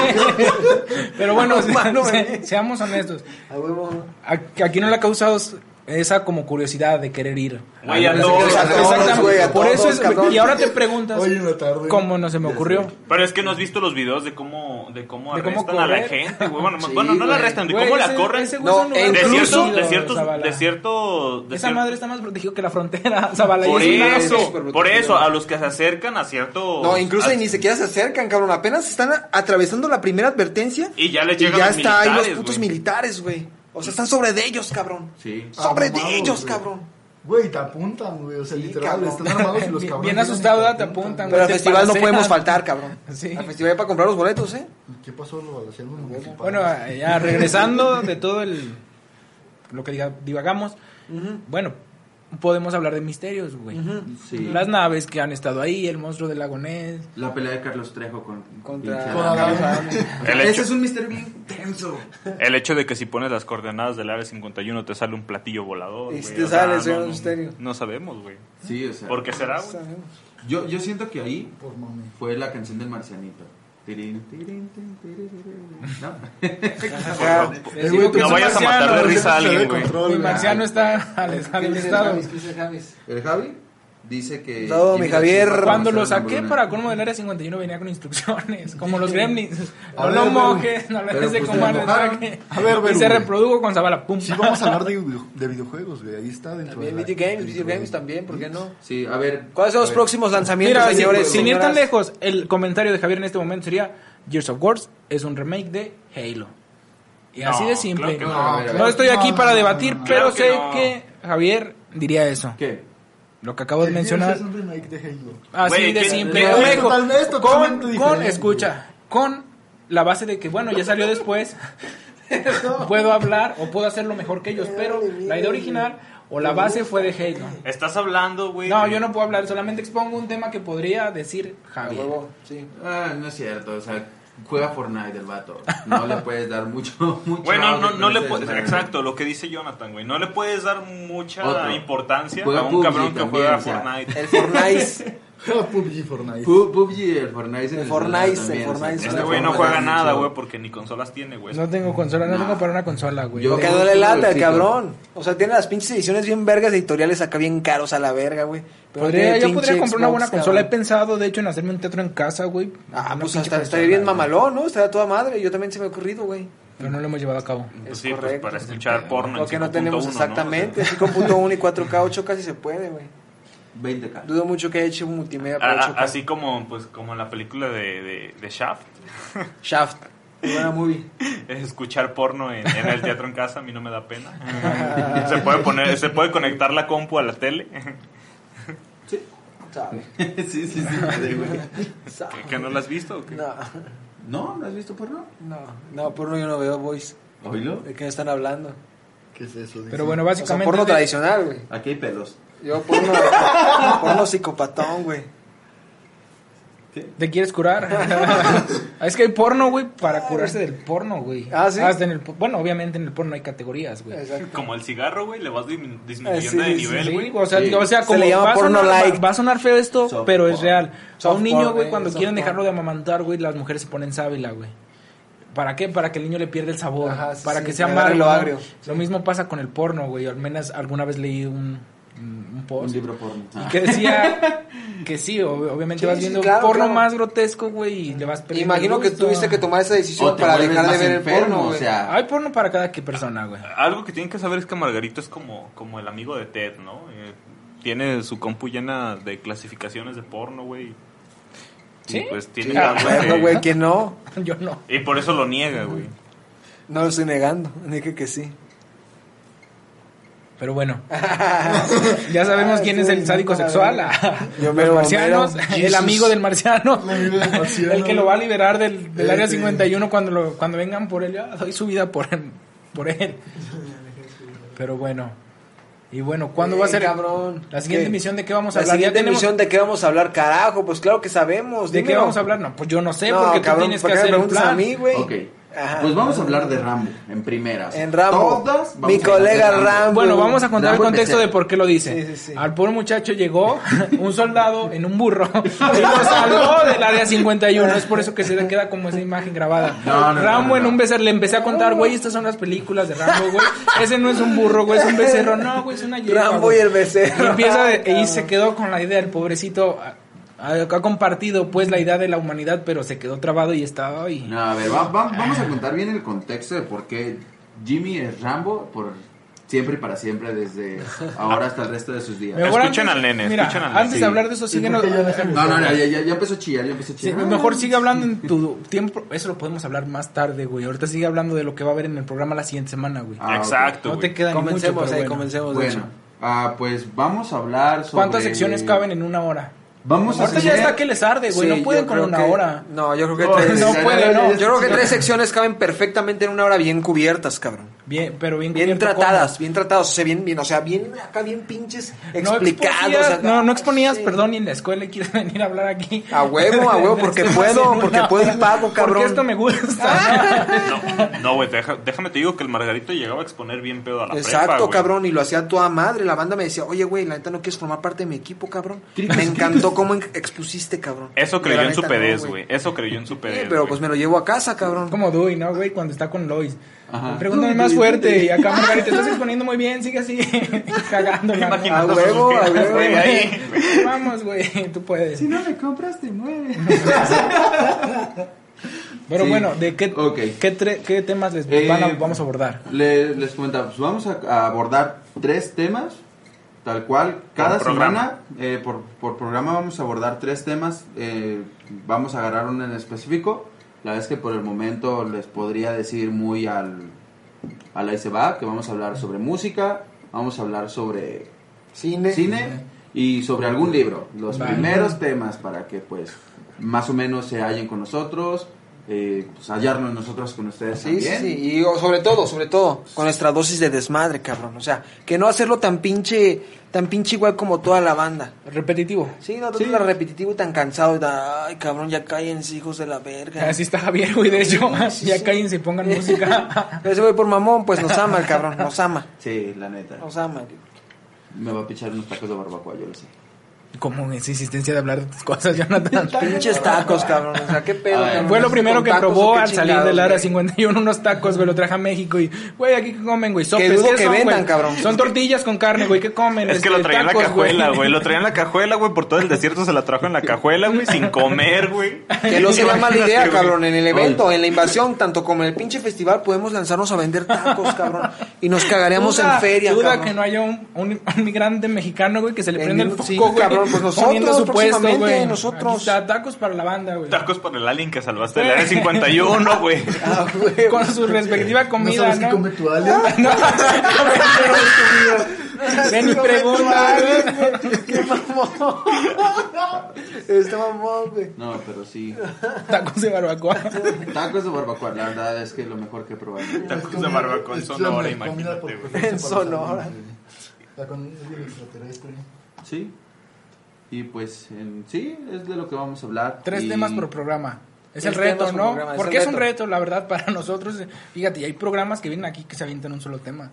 Pero bueno, Mano, se- me- seamos honestos. A huevo. A- Aquí no le ha causado esa como curiosidad de querer ir. Güey, a todos, Exactamente. güey, Por eso es. cabrón. Y ahora te preguntas Hoy en la tarde. cómo no se me ocurrió. Pero es que no has visto los videos de cómo, de cómo De cómo arrestan a la gente, güey. Bueno, Sí, bueno, no la arrestan, de Güey, cómo la ese- corren. ese güey No, de, incluso- cierto, de ciertos, de cierto, de Esa madre está más protegida que la frontera, Zavala. Por eso, por eso, a los que se acercan a cierto... No, incluso ni siquiera se acercan, cabrón. Apenas están atravesando la primera advertencia. Y ya les y llegan ya los está ahí los militares, putos güey. militares, güey. O sea, están sobre de ellos, cabrón. Sí. Sobre Armados, de ellos, güey. cabrón. Güey, te apuntan, güey. O sea, Sí, literal, cabrón. están armados y los Bien- cabrones. bien asustado, te apuntan. apuntan, Pero al te festival no podemos faltar, cabrón. Sí. Al festival para comprar los boletos, ¿eh? ¿Y ¿Qué pasó? Lo los municipales. Bueno, ya regresando de todo el lo que diga, divagamos, bueno, podemos hablar de misterios, güey. Sí. Las naves que han estado ahí, el monstruo del lago Ness. La pelea de Carlos Trejo con Contra-. El Ese hecho, es un misterio bien tenso. el hecho de que si pones las coordenadas del área 51 te sale un platillo volador. Y si te sea, sale, no, un misterio. No sabemos, güey. Sí, o sea. ¿Por qué será, güey? Sabemos. Yo, yo siento que ahí fue la canción del marcianito. ¿No? No vayas a marciano, matar de güey. risa a alguien, güey. güey. marciano está al, al ¿Qué dice estado. El Javi dice que. No, mi Javier. Cuando lo saqué para colmo del área 51 venía con instrucciones, como los gremlins. No lo mojes, no le pero des de pues comer, te de mojaron. saque. A ver, Y se reprodujo con Zabala, pum. Sí, vamos a hablar de, video- de videojuegos, güey. Ahí está dentro También de la- Video Games, de Video Games también, ¿por qué no? Sí, a ver. ¿Cuáles son los próximos lanzamientos, Mira, señores? sin ir tan lejos, el comentario de Javier en este momento sería: Gears of War es un remake de Halo. Y No, así de simple. no. Estoy aquí No, para debatir, no, no. pero Claro que sé no. que Javier diría eso. ¿Qué? Lo que acabo de mencionar. Es un remake de Halo. Así Güey, de ¿quién- simple. es eco. totalmente- es con, totalmente con, diferente, escucha, con la base de que, bueno, ya salió después, puedo hablar o puedo hacerlo mejor que ellos, pero la idea original o la base fue de Halo. Estás hablando, güey. No, yo no puedo hablar, solamente expongo un tema que podría decir Javier. sí. Ah, no es cierto. O sea, juega Fortnite el vato. No le puedes dar mucho. mucho Güey, no, no, le puedes. Exacto, lo que dice Jonathan, güey. No le puedes dar mucha Otro. importancia Juega a un PUBG cabrón que también, juega o sea. Fortnite. El Fortnite. PUBG Fortnite. Pu- PUBG y el Fortnite. El Fortnite, el Fortnite, Este güey no juega nada, güey, porque ni consolas tiene, güey. No tengo consola, no Nah. tengo para una consola, güey. Yo- Tengo no le lata el cabrón. O sea, tiene las pinches ediciones bien vergas editoriales acá bien caros a la verga, güey. Podría, yo podría comprar una buena Xbox, consola. He cabrón. pensado, de hecho, en hacerme un teatro en casa, güey. Ah, pues hasta estaría bien mamalón, ¿no? Estaría toda madre. Yo también se me ha ocurrido, güey. Pero no lo hemos llevado a cabo. Pues Es sí, pues correcto. para escuchar porno Lo que no tenemos 5.1, ¿no? exactamente. 5.1 y 4K 8 casi se puede, güey. 20k. Dudo mucho que haya hecho un multimedia para a- 8K. así como, pues, como en la película de, de, de Shaft. Shaft. Buena movie. Escuchar porno en, en el teatro en casa a mí no me da pena. se puede poner, se puede conectar la compu a la tele. ¿Sabe? sí, sí, sí. sí. ¿Sabe? ¿Que, que no la has visto o qué? No, ¿No? ¿No has visto porno? no, no, porno yo no veo, boys. ¿Oílo? ¿De qué me están hablando? ¿Qué es eso? Dice. Pero bueno, O sea, básicamente. porno de- tradicional, güey. Aquí hay pelos. Yo porno, porno psicopatón, güey. ¿Te quieres curar? es que hay porno, güey, para curarse del porno, güey. Ah, ¿sí? Hasta en el, bueno, obviamente en el porno hay categorías, güey. Como el cigarro, güey, le vas Eh, disminuyendo sí, de nivel, Sí, güey. o sea, Sí. o sea, Se como le llama va, a porno sonar, light. va- a sonar feo esto, Soft pero es real. a un niño, güey, eh, cuando quieren porn. dejarlo de amamantar, güey, las mujeres se ponen sábila, güey. ¿Para qué? Para que el niño le pierda el sabor. Ajá, sí, para sí, que sea le agarre amargo. lo ¿no? agrio. Lo mismo pasa con el porno, güey. Al menos alguna vez leí un, un libro porno. Y Ah. que decía que sí, ob- obviamente Sí, vas sí, viendo claro, porno claro. más grotesco, güey, y le vas perdiendo Imagino que tuviste que tomar esa decisión para dejar de más ver el porno, o sea, Hay porno para cada que persona, güey. Algo que tienen que saber es que Margarito es como, como el amigo de Ted, ¿no? Eh, tiene su compu llena de clasificaciones de porno, güey. ¿Sí? Y pues tiene Sí, de- güey, que no. Yo no. Y por eso lo niega, güey. No lo estoy negando. Dije que sí. Pero bueno. ya sabemos quién es el sádico sexual. Yo Los marcianos, el amigo del marciano. El que lo va a liberar del, del área Este. 51 cuando, lo, cuando vengan por él. Ya doy su vida por él. Por él. Pero bueno. Y bueno, ¿cuándo va a ser cabrón? la siguiente ¿Qué? emisión? ¿De qué vamos a La hablar? Ya siguiente tenemos- emisión de qué vamos a hablar, carajo. Pues claro que sabemos. ¿De qué vamos a hablar? No, pues yo no sé, No, porque tú cabrón, tienes ¿por que hacer el preguntas plan. a mí, güey? Ok. Ajá. Pues vamos a hablar de Rambo en primera. o sea, En Rambo. Todas vamos Mi colega Rambo. Bueno, vamos a contar el contexto empecé. de por qué lo dice. Sí, sí, sí. Al pobre muchacho llegó un soldado en un burro y lo salvó del área 51. Es por eso que se le queda como esa imagen grabada. No, no, Rambo no, no, en un becerro. Le empecé a contar, güey, estas son las películas de Rambo, güey. Ese no es un burro, güey, es un becerro. No, güey, es una yegua, Rambo y el becerro. Y empieza de- y se quedó con la idea, el pobrecito. Ha, ha compartido pues la idea de la humanidad, pero se quedó trabado y estaba ahí. No, a ver, va- va- vamos a contar bien el contexto de por qué Jimmy es Rambo por siempre y para siempre, desde ahora hasta el resto de sus días. Mejor Escuchen antes- al nene, mira, escuchen al nene. Antes de Sí. hablar de eso, síguenos. no No, no, ya, ya, ya empezó a chillar, ya empezó a Sí, chillar. mejor sigue hablando en tu tiempo. Eso lo podemos hablar más tarde, güey. Ahorita sigue hablando de lo que va a haber en el programa la siguiente semana, güey. Ah. Exacto, no te queda ni mucho, Comencemos pero ahí, bueno. comencemos, Bueno, hecho. Ah, pues vamos a hablar sobre... ¿Cuántas secciones caben en una hora? Vamos a Ahorita ya hacer- está que les arde, güey. Sí, no pueden con una que- hora. No, yo creo que No, tres. no puede, no. Yo creo que tres secciones caben perfectamente en una hora bien cubiertas, cabrón. Bien, pero bien Bien tratadas, bien tratadas, o sea, bien, bien, o sea, bien acá bien pinches ¿cómo? No explicados. exponías, acá. no, no exponías, Sí. perdón, ni en la escuela y quieres venir a hablar aquí. A huevo, a huevo, porque puedo, porque puedo y pago, cabrón. Porque esto me gusta. No, no, güey, deja- déjame te digo que el Margarito llegaba a exponer bien pedo a la prepa, Exacto, güey. cabrón, y lo hacía toda madre. La banda me decía, oye, güey, la neta no quieres formar parte de mi equipo, cabrón. Me encantó cómo expusiste, cabrón. Eso creyó en su no, pedez, güey. Eso creyó en su Sí, pedez. pero pues me lo llevo a casa, cabrón. Como Dewey, ¿no, güey? Cuando está con Lois. Ajá. Pregúntame más fuerte. Y acá, Margarita, te estás exponiendo muy bien. Sigue así. ¿no? Imagínate A huevo, a huevo. güey, ahí. Vamos, güey, tú puedes. no me compras, te mueres. Pero Sí. bueno, ¿de qué, qué, tre- qué temas les Eh, van a- vamos a abordar? Le- les comentamos, vamos a, a abordar tres temas, tal cual, cada Por semana, eh, por, por programa vamos a abordar tres temas, eh, vamos a agarrar uno en específico, la es que por el momento les podría decir muy al, al ahí se va, que vamos a hablar sobre música, vamos a hablar sobre Cine. cine y sobre algún libro, los Vale. primeros temas para que pues más o menos se hallen con nosotros, eh, pues hallarnos nosotros con ustedes Sí, sí, también. sí, y o, sobre todo, sobre todo, con nuestra dosis de desmadre, cabrón. O sea, que no hacerlo tan pinche, tan pinche igual como toda la banda. Repetitivo. Sí, no, Sí. tan repetitivo y tan cansado. y tan, Ay, cabrón, ya cállense, hijos de la verga. Así está Javier, güey, de hecho. ya cállense y pongan música. Pero ese güey por mamón, pues nos ama el cabrón, nos ama, Sí, la neta. nos ama. Me va a pichar unos tacos de barbacoa, yo lo sé. Como esa insistencia de hablar de tus cosas, Jonathan. Pinches tacos, cabrón. O sea, qué pedo. Ay, cabrón? Fue lo primero ¿Con que tacos probó al salir del área güey? 51 unos tacos, güey, lo traje a México y, güey, aquí qué comen, güey, sopes, dudo ¿qué que son, vendan, güey? cabrón. Son tortillas con carne, güey, ¿qué comen? Es que Este, lo traía en la cajuela, güey. Lo traía en la cajuela, güey. Por todo el desierto se la trajo en la cajuela, güey. Sin comer, güey. Que no sería mala idea, güey. cabrón. En el evento, en la invasión, tanto como en el pinche festival, podemos lanzarnos a vender tacos, cabrón. Y nos cagaríamos Duda- en feria, duda cabrón. que no haya un, un, un migrante mexicano, güey, que se le En prende el foco, güey. Cabrón, pues nosotros, poniendo su puesto, próximamente, güey. nosotros. Aquí está, tacos para la banda, güey. Tacos para el alien que salvaste del área 51, güey. Ah, güey. Con su respectiva ¿No comida, sabes ¿no? qué come tu alien? No, Ven y pregunta, güey. Qué mamón. Este mamón, güey. No, pero sí. Tacos de barbacoa. Tacos de barbacoa, la verdad es que es lo mejor que he probado. Tacos de barbacoa en Sonora, imagínate, güey. En Sonora. La con el extraterrestre. Sí. Y pues, en- sí, es de lo que vamos a hablar. Tres Y- temas por programa. Es el reto, ¿no? programa, Porque es un reto. reto, la verdad, para nosotros. Fíjate, y hay programas que vienen aquí que se avientan un solo tema.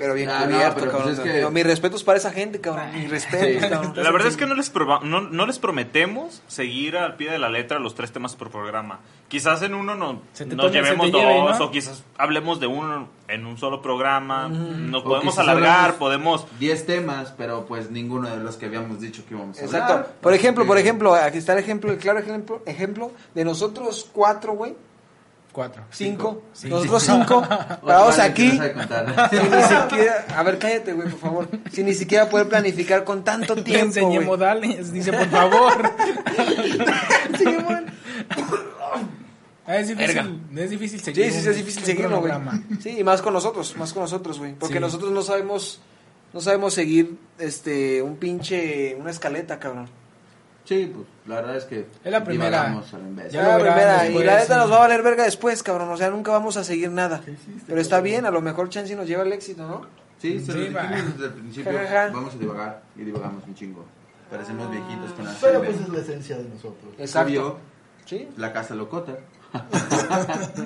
Pero bien Ah, no, cubierto, pero pues cabrón. es que- No, mis respetos para esa gente, cabrón. Mis respetos, cabrón. La verdad es que no les, proba- no, no les prometemos seguir al pie de la letra los tres temas por programa. Quizás en uno no, nos llevemos lleve, dos ¿no? o quizás hablemos de uno en un solo programa. Nos O podemos alargar, podemos... 10 temas, pero pues ninguno de los que habíamos dicho que íbamos a hablar. Exacto. Por ejemplo, por que- ejemplo, aquí está el ejemplo, el claro ejemplo, ejemplo de nosotros cuatro, güey. Cuatro. Cinco. Sí. Nosotros cinco. Parados aquí. Sin ni siquiera, a ver, cállate, güey, por favor. Sin ni siquiera poder planificar con tanto Le tiempo, enseñé güey. modales, dice, por favor. Ah, es difícil, es difícil seguir. Sí, sí, es difícil seguirlo, güey. Sí, y más con nosotros, más con nosotros, güey. Porque Sí. nosotros no sabemos, no sabemos seguir, este, un pinche, una escaleta, cabrón. Sí, pues la verdad es que. Es la primera. divagamos a la primera, y la neta nos va a valer verga después, cabrón. O sea, nunca vamos a seguir nada. Pero está bien, a lo mejor Chansey nos lleva al éxito, ¿no? Sí, se lo dijimos desde el principio. Vamos a divagar y divagamos un chingo. Parecemos viejitos con Pero Alzheimer. pues es la esencia de nosotros. Exacto. Sí, la casa locota.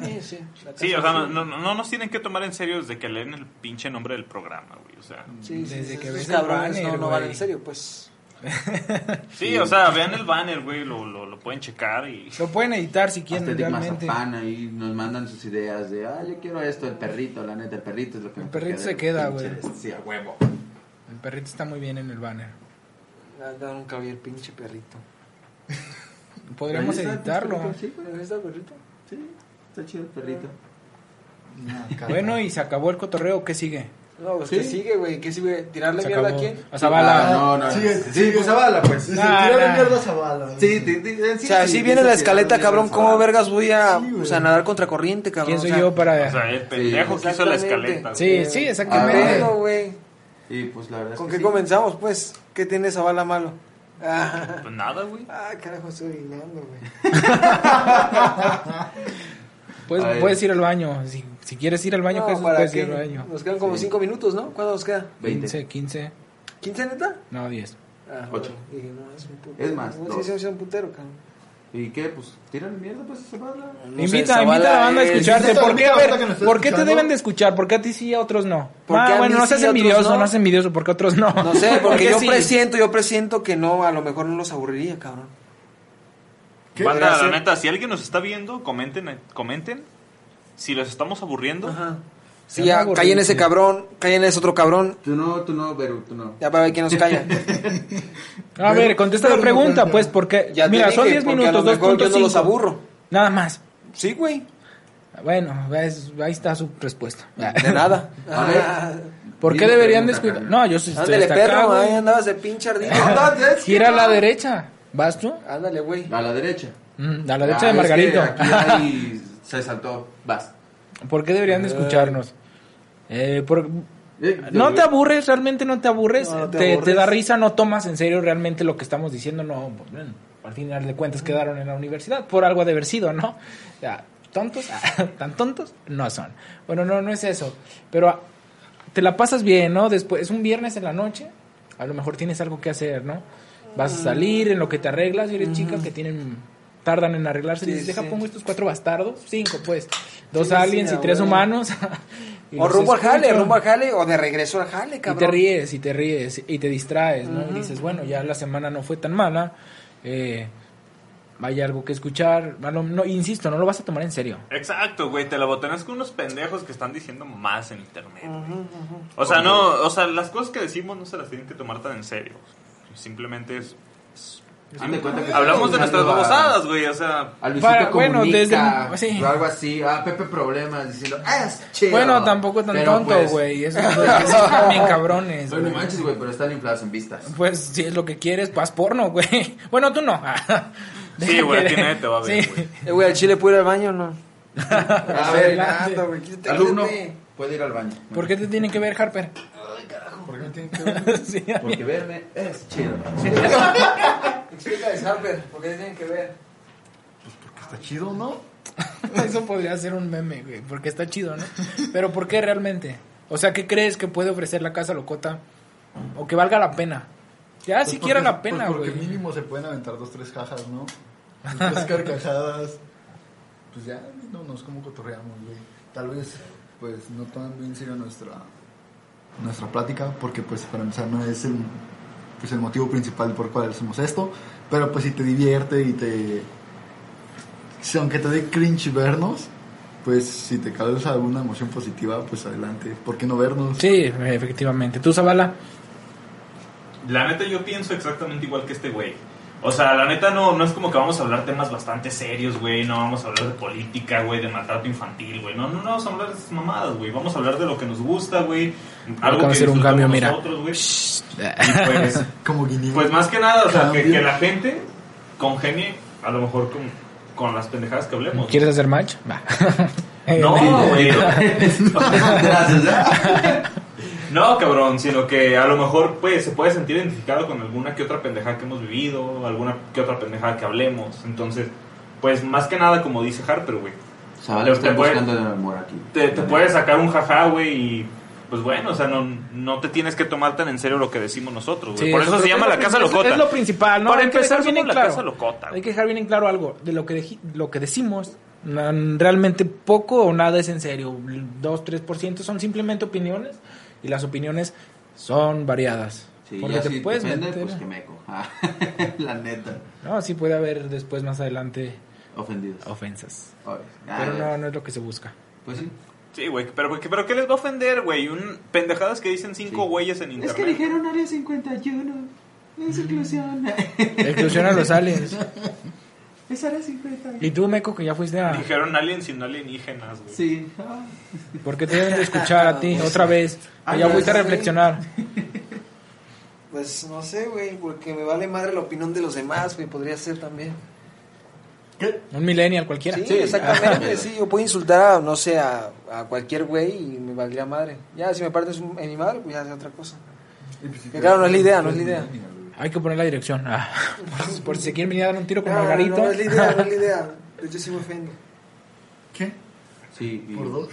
sí, sí. La Sí, o sea, no, no, no nos tienen que tomar en serio desde que leen el pinche nombre del programa, güey. O sea, Sí, Desde sí, que ves el cabrones banner, no, no en serio, pues. Sí, o sea, vean el banner, güey, lo, lo, lo pueden checar y... Lo pueden editar si quieren Aesthetic realmente. Mazapán ahí nos mandan sus ideas de, ah, yo quiero esto, el perrito, la neta, el perrito es lo que El me perrito se queda, güey. Sí, a huevo. El perrito está muy bien en el banner. Nunca vi el pinche perrito. Podríamos está, editarlo. pues, Sí, güey. ¿Ahí está el perrito? Sí, está chido el perrito. Bueno, y se acabó el cotorreo. ¿Qué sigue? No, pues Sí. que sigue, güey. ¿Qué sigue? ¿Tirarle Se mierda a quién? A Zavala. Ah, no, no. Sigue, sí, sigue. pues Zavala, pues. Nah, tira de nah. mierda, Zavala. Sí, ti- ti- en sí, O sea, sí, si viene sí, la sí, escaleta, sí, cabrón, sí, ¿cómo Zavala. vergas voy a, Sí, güey. o sea, nadar contra corriente, cabrón? ¿Quién soy O sea, yo para...? O sea, el pendejo que hizo la escaleta. güey. Sí, sí, ¿Qué exactamente. güey? Y pues la verdad es ¿Con que qué sí. comenzamos, pues? ¿Qué tiene esa bala malo? Ah, Pues nada, güey. ah, carajo, estoy orinando, güey. Puedes, A puedes ir al baño. Si, si quieres ir al baño, No, Jesús, ¿para puedes qué? ir al baño. Nos quedan como Sí. 5 minutos, ¿no? ¿Cuánto nos queda? 20. 15, 15. ¿15 neta? No, 10. Ah, Ocho. bueno. Dije, no, es un putero. Es más, No, sí, sí, es un putero, cabrón. ¿Y qué? Pues tiran mierda, pues esa bala. No sé, invita, esa invita a la banda a es- escucharte. ¿Por qué, a ver, ¿por qué te deben de escuchar? ¿Por qué a ti sí y a otros no? ¿Por qué Ah, bueno, no sí seas otros envidioso, no? no seas envidioso, porque a otros no. No sé, porque yo sí. presiento, yo presiento que no, a lo mejor no los aburriría, cabrón. ¿Qué? Banda, la neta, si alguien nos está viendo, comenten, comenten. Si los estamos aburriendo. Ajá. Se Sí, ya, llama cae en ese cabrón, cae en ese otro cabrón. Tú no, tú no, pero tú no. Ya para ver quién nos calla. A ver, contesta la pregunta, pues, porque. Ya mira, son dije, 10 porque minutos, a lo mejor yo no los 2.5. aburro. Nada más. Sí, güey. Bueno, ves, ahí está su respuesta. De nada. A ver. Ah, ¿Por qué deberían descuidar? No, yo sí estoy Ándale, acá, perro, güey. ahí andabas de pinche ardillo. Gira a la derecha. ¿Vas tú? Ándale, güey. A la derecha. Mm, a la derecha Ah, de es Margarito. que Aquí hay- se saltó. Vas. ¿Por qué deberían de escucharnos? Eh, por- Eh, ¿No te aburres? ¿Realmente no te aburres? No, no te te, aburres. te da risa? ¿No tomas en serio realmente lo que estamos diciendo? No, pues, al final de cuentas quedaron en la universidad por algo de haber sido, ¿no? Ya, ¿Tontos? ¿Tan tontos? No son. Bueno, no, no es eso. Pero te la pasas bien, ¿no? Después, es un viernes en la noche, a lo mejor tienes algo que hacer, ¿no? Vas a salir en lo que te arreglas y eres chica que tienen tardan en arreglarse y Sí, dices, deja sí. pongo estos cuatro bastardos, cinco pues, dos Sí, aliens sí, y tres humanos. y O rumbo al jale, rumbo al jale, o de regreso al jale, Y cabrón. te ríes, y te ríes, y te distraes, ¿no? Y dices, bueno, ya la semana no fue tan mala, eh, hay algo que escuchar, no, no, insisto, no lo vas a tomar en serio. Exacto, güey, te la botanas con unos pendejos que están diciendo más en internet. güey. O sea, no, o sea, las cosas que decimos no se las tienen que tomar tan en serio. Simplemente es... Haz de cuenta que Hablamos de nuestras babosadas, güey, o sea... A Luisito Para- bueno, Comunica, desde- sí. o algo así, a Pepe Problemas, diciendo, "Ah, es chido. Bueno, tampoco tan Pero, tonto, pues, güey, esos esos están bien cabrones, Bueno, güey. manches, güey, pero están inflados en vistas. Pues si es lo que quieres, pues haz porno, güey. Bueno, tú no. Sí, güey, a ti nadie te va a ver, Sí. güey. Eh, güey, al chile puedo ir al baño o no? A ver, Fernando, güey, quítate, alumno, quítate. puede ir al baño. ¿Por qué te tienen que ver, Harper? ¿Por qué tiene que ver? Sí, a mí. Porque verme es chido. Explícales, Harper, ¿por qué tienen que ver? Está chido, ¿no? Eso podría ser un meme, güey, porque está chido, ¿no? Pero ¿por qué realmente? O sea, ¿qué crees que puede ofrecer la casa locota? O que valga la pena. Ya Pues siquiera porque- la pena, pues porque güey. mínimo se pueden aventar dos, tres cajas, ¿no? Tres carcajadas. Pues ya, no nos como cotorreamos, güey. Tal vez, pues, no toman bien en serio nuestra, nuestra plática, porque, pues, para empezar, no es el, pues, el motivo principal por el cual hacemos esto. Pero, pues, si te divierte y te... Si aunque te dé cringe vernos, pues, si te causa alguna emoción positiva, pues, adelante. ¿Por qué no vernos? Sí, efectivamente. ¿Tú, Zavala? La neta yo pienso exactamente igual que este güey. O sea, la neta no, no es como que vamos a hablar temas bastante serios, güey. No vamos a hablar de política, güey, de maltrato infantil, güey. No, no, no vamos a hablar de esas mamadas, güey. Vamos a hablar de lo que nos gusta, güey. Algo que hacer un cambio, mira. nosotros, güey. Y pues, Como pues más que nada, o sea, que la gente congenie a lo mejor con, con las pendejadas que hablemos. ¿Quieres hacer match? Va. No, güey. Gracias, ¿eh? No, cabrón, sino que a lo mejor pues, se puede sentir identificado con alguna que otra pendejada que hemos vivido, alguna que otra pendejada que hablemos. Entonces, pues más que nada, como dice Harper, güey, Zavala Te- está te puede- buscando el amor aquí. te, te puedes sacar un jaja, güey, y pues bueno, o sea, no, no te tienes que tomar tan en serio lo que decimos nosotros, güey. Sí, Por eso creo se llama es la casa locota. Es lo principal, ¿no? Para Hay que empezar, dejar bien en la claro. casa locota, Hay que dejar bien en claro algo. De lo que, deji- lo que decimos, mm, realmente poco o nada es en serio. 2, 3% son simplemente opiniones y las opiniones son variadas. Sí, Porque ya te si puedes te ofende, meter- pues que meco. Ah, la neta. No, sí puede haber después más adelante Ofendidos. ofensas. Ay, ah, Pero no, no es lo que se busca. Pues sí. Sí, güey, pero, pero ¿qué les va a ofender, güey? Un, pendejadas que dicen cinco Sí. güeyes en Es internet. que dijeron área 51. Es inclusión. Exclusión a los aliens. Es área 51. Y tú, Meco, que ya fuiste a... Dijeron aliens y no alienígenas, güey. Sí. Ah. ¿Por qué te deben de escuchar a ti otra vez? Que Ah, ya ya fuiste a reflexionar. Pues no sé, güey, porque me vale madre la opinión de los demás, güey, podría ser también. ¿Qué? Un millennial cualquiera. Sí, exactamente, sí, yo puedo insultar a, no sé, a, a cualquier güey y me valdría madre. Ya, si me partes un- en mi madre, pues ya es otra cosa. Pues, claro, no es la idea, no es la idea. Hay que poner la dirección. Ah, por, por si se quieren venir a dar un tiro con No, Margarito. no, no es la idea, no es la idea. De hecho, sí me ofendo. ¿Qué? Sí, y- ¿Por dos?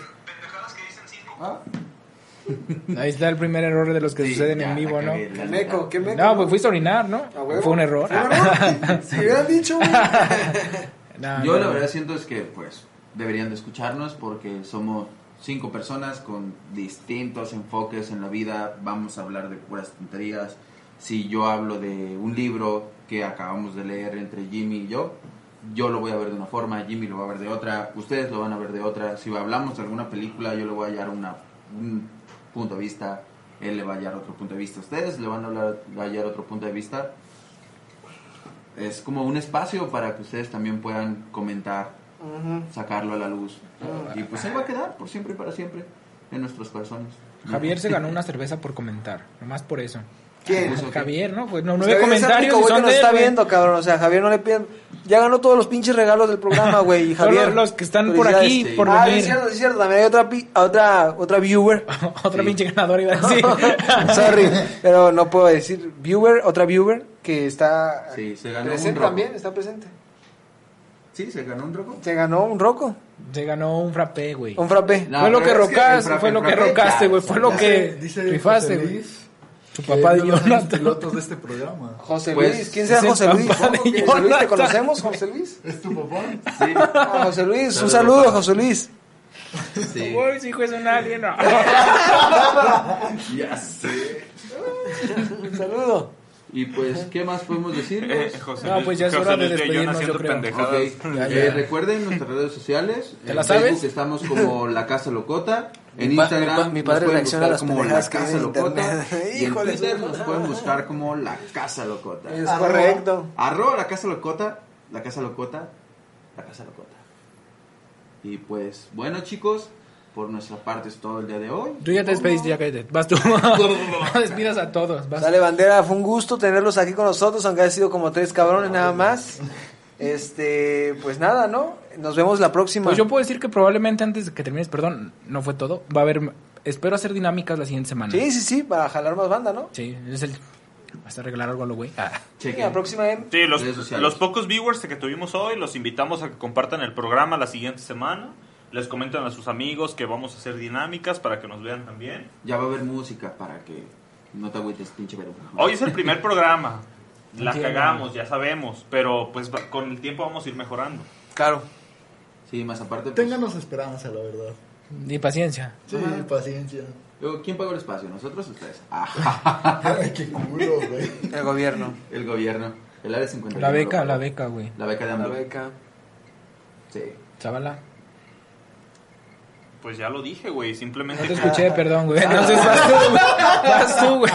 Ahí está el primer error de los que sí, suceden ya en vivo, ¿no? cagué, ¿Qué meco? ¿Qué meco? No, pues fuiste a orinar, ¿no? ¿A huevo? Fue un error. Si me hubieran dicho, güey. No, Yo no. la verdad siento es que pues deberían de escucharnos porque somos cinco personas con distintos enfoques en la vida, vamos a hablar de puras tonterías. Si yo hablo de un libro que acabamos de leer entre Jimmy y yo, yo lo voy a ver de una forma, Jimmy lo va a ver de otra, ustedes lo van a ver de otra. Si hablamos de alguna película, yo le voy a hallar una, un punto de vista, él le va a hallar otro punto de vista, ustedes le van a hablar- a hallar otro punto de vista es como un espacio para que ustedes también puedan comentar, sacarlo a la luz. Y pues ahí va a quedar por siempre y para siempre en nuestros corazones. Javier se ganó una cerveza por comentar, nomás por eso. ¿Quién? Que- Javier, ¿no? Pues no, Pues nueve Javier es el comentarios güey son que nos de él, está güey. viendo, cabrón. O sea, Javier no le piden. Ya ganó todos los pinches regalos del programa, güey. Y Solo Javier. los que están por aquí, Sí. por ah, venir. es cierto, es cierto. También hay otra, pi- otra, otra viewer. Otra Sí. pinche ganadora iba a decir. Sorry, pero no puedo decir viewer, otra viewer que está Sí, se ganó presente un roco. también, está presente. Sí, se ganó un roco. Se ganó un roco, Se ganó un frappé, güey. un frappé. No, fue lo que pero es que rocaste, fue lo que rocaste, güey. Fue lo que Dice rifaste, güey. Tu papá de los pilotos de este programa. José Pues, Luis, ¿quién es será José Luis? José Luis. ¿te conocemos, José Luis? ¿Es tu papá? Sí, Ah, José Luis, un saludo, papá. José Luis. sí. Uy, ese hijo es un alien. no. Ya sé. Un saludo. Y pues, ¿qué más podemos decir? Eh, José No, Luis- pues ya es José hora de despedirnos, yo creo. pendejadas. Ok, Ya, eh, ya. recuerden nuestras redes sociales. ¿Te en la sabes? Facebook estamos como La Casa Locota. En Mi Instagram mi pa- mi nos padre pueden reacciona a buscar las como La Casa Locota. Y en Twitter nos pueden buscar como La Casa Locota. Es Arroba. correcto. Arroba La Casa Locota. La Casa Locota. La Casa Locota. Y pues, bueno chicos, por nuestra parte es todo el día de hoy. Tú ya te despediste, ya cállate. Vas tú. Despidas a todos. Vas. Dale bandera, fue un gusto tenerlos aquí con nosotros, aunque haya sido como tres cabrones nada más. Este, pues nada, ¿no? Nos vemos la próxima. Pues yo puedo decir que probablemente antes de que termines, perdón, no fue todo. Va a haber. Espero hacer dinámicas la siguiente semana. Sí, sí, sí, para jalar más banda, ¿no? Sí, es el. Vas a regalar algo a lo güey. Ah. Sí, la próxima em- Sí, los, los pocos viewers que tuvimos hoy los invitamos a que compartan el programa la siguiente semana. Les comentan a sus amigos que vamos a hacer dinámicas para que nos vean también. Ya va a haber música para que no te agüites, pinche verbo. Hoy es el primer programa. La Entiendo. cagamos, ya sabemos, pero pues con el tiempo vamos a ir mejorando. Claro. Sí, más aparte. Pues, Ténganos esperanza, la verdad. Y paciencia. Sí, paciencia. luego, ¿Quién pagó el espacio? ¿Nosotros o ustedes? Ah, Ay, qué culo, güey. El gobierno. el gobierno. El área 51. La beca, la beca, güey. La beca de La AMLO. beca. Sí. Chavala. Pues ya lo dije, güey, No simplemente... te escuché, perdón, güey. Entonces vas tú, güey. Vas tú, güey.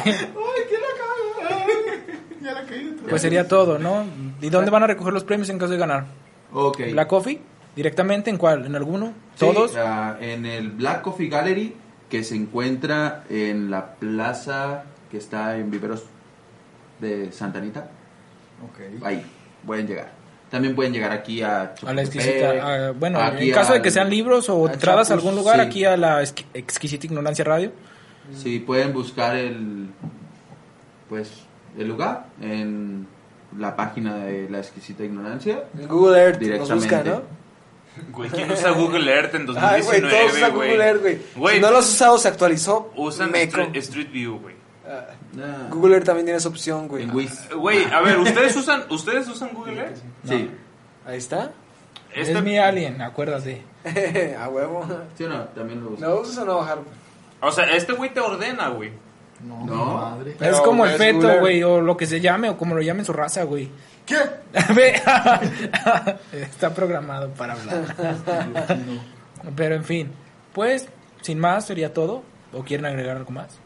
Ya la caí de Pues sería todo, ¿no? ¿Y dónde van a recoger los premios en caso de ganar? Ok. ¿Black Coffee? ¿Directamente? ¿En cuál? ¿En alguno? Sí, ¿Todos? ah, en el Black Coffee Gallery, que se encuentra en la plaza que está en Viveros de Santa Anita. Ok. Ahí, pueden llegar. También pueden llegar aquí a A la exquisita. ah, bueno, aquí en caso de que sean libros o a entradas a algún lugar, sí. aquí a la Exqui- exquisita ignorancia radio. Sí, pueden buscar el pues el lugar en la página de la exquisita ignorancia. En Google Earth nos Directamente. busca, ¿no? Güey, ¿quién usa Google Earth en Ay, güey, 2019, todos usan Google Earth, güey. Si no lo has usado, se actualizó. usan. Street, Street View, güey. Ah, Google Earth también tiene esa opción, güey. en Wiz. Güey, a ver, ¿ustedes usan, ¿ustedes usan Google Earth? Sí. Ahí está. Este- Es mi alien, acuérdate. a huevo. ¿Sí o no? También lo uso. ¿No usas o no bajar? O sea, este güey te ordena, güey. No, No. mi madre. Pero es como el feto, güey, o lo que se llame, o como lo llamen su raza, güey. ¿Qué? Ve. Está programado para hablar. Pero en fin, pues, sin más, sería todo. ¿O quieren agregar algo más?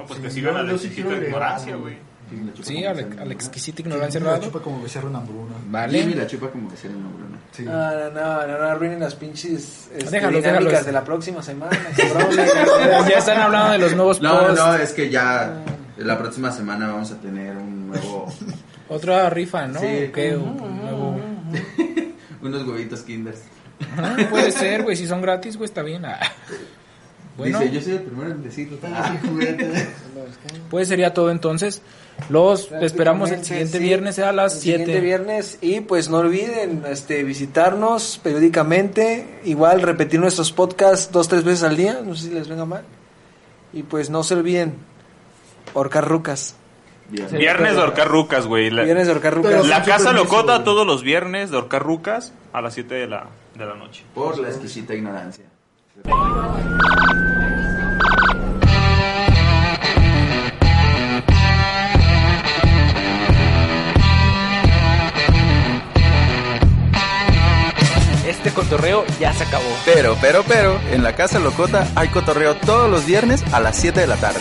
No, pues Sí, que sigan a la exquisita ignorancia, güey. Jimmy la chupa Sí, como a que la, exquisita Sí, ignorancia la chupa como becerro en hambruna. Vale. la chupa como que sea en Bruna. Sí. No, no, no, no, no arruinen las pinches este, dinámicas de la próxima semana, ya están hablando de los nuevos No, no, posts. no, es que ya la próxima semana vamos a tener un nuevo Otra rifa, ¿no? Sí. ¿Qué? Un nuevo- unos huevitos Kinders. Ah, Puede ser, güey. Si son gratis, güey, está bien. Bueno. Dice, yo soy el primero en decirlo. Ah. Pues sería todo entonces. Los esperamos el siguiente sí. viernes a las El siguiente 7. viernes y pues no olviden este visitarnos periódicamente, igual repetir nuestros podcasts dos tres veces al día, no sé si les venga mal. Y pues no se olviden horcar rucas. Viernes de Orcar Rucas, güey. La, Viernes de horcar rucas. La Casa Locota todos los viernes de Orcar Rucas a las 7 de la, de la noche. Por la exquisita ignorancia. Este cotorreo ya se acabó. Pero, pero, pero, en la Casa Locota hay cotorreo todos los viernes a las 7 de la tarde.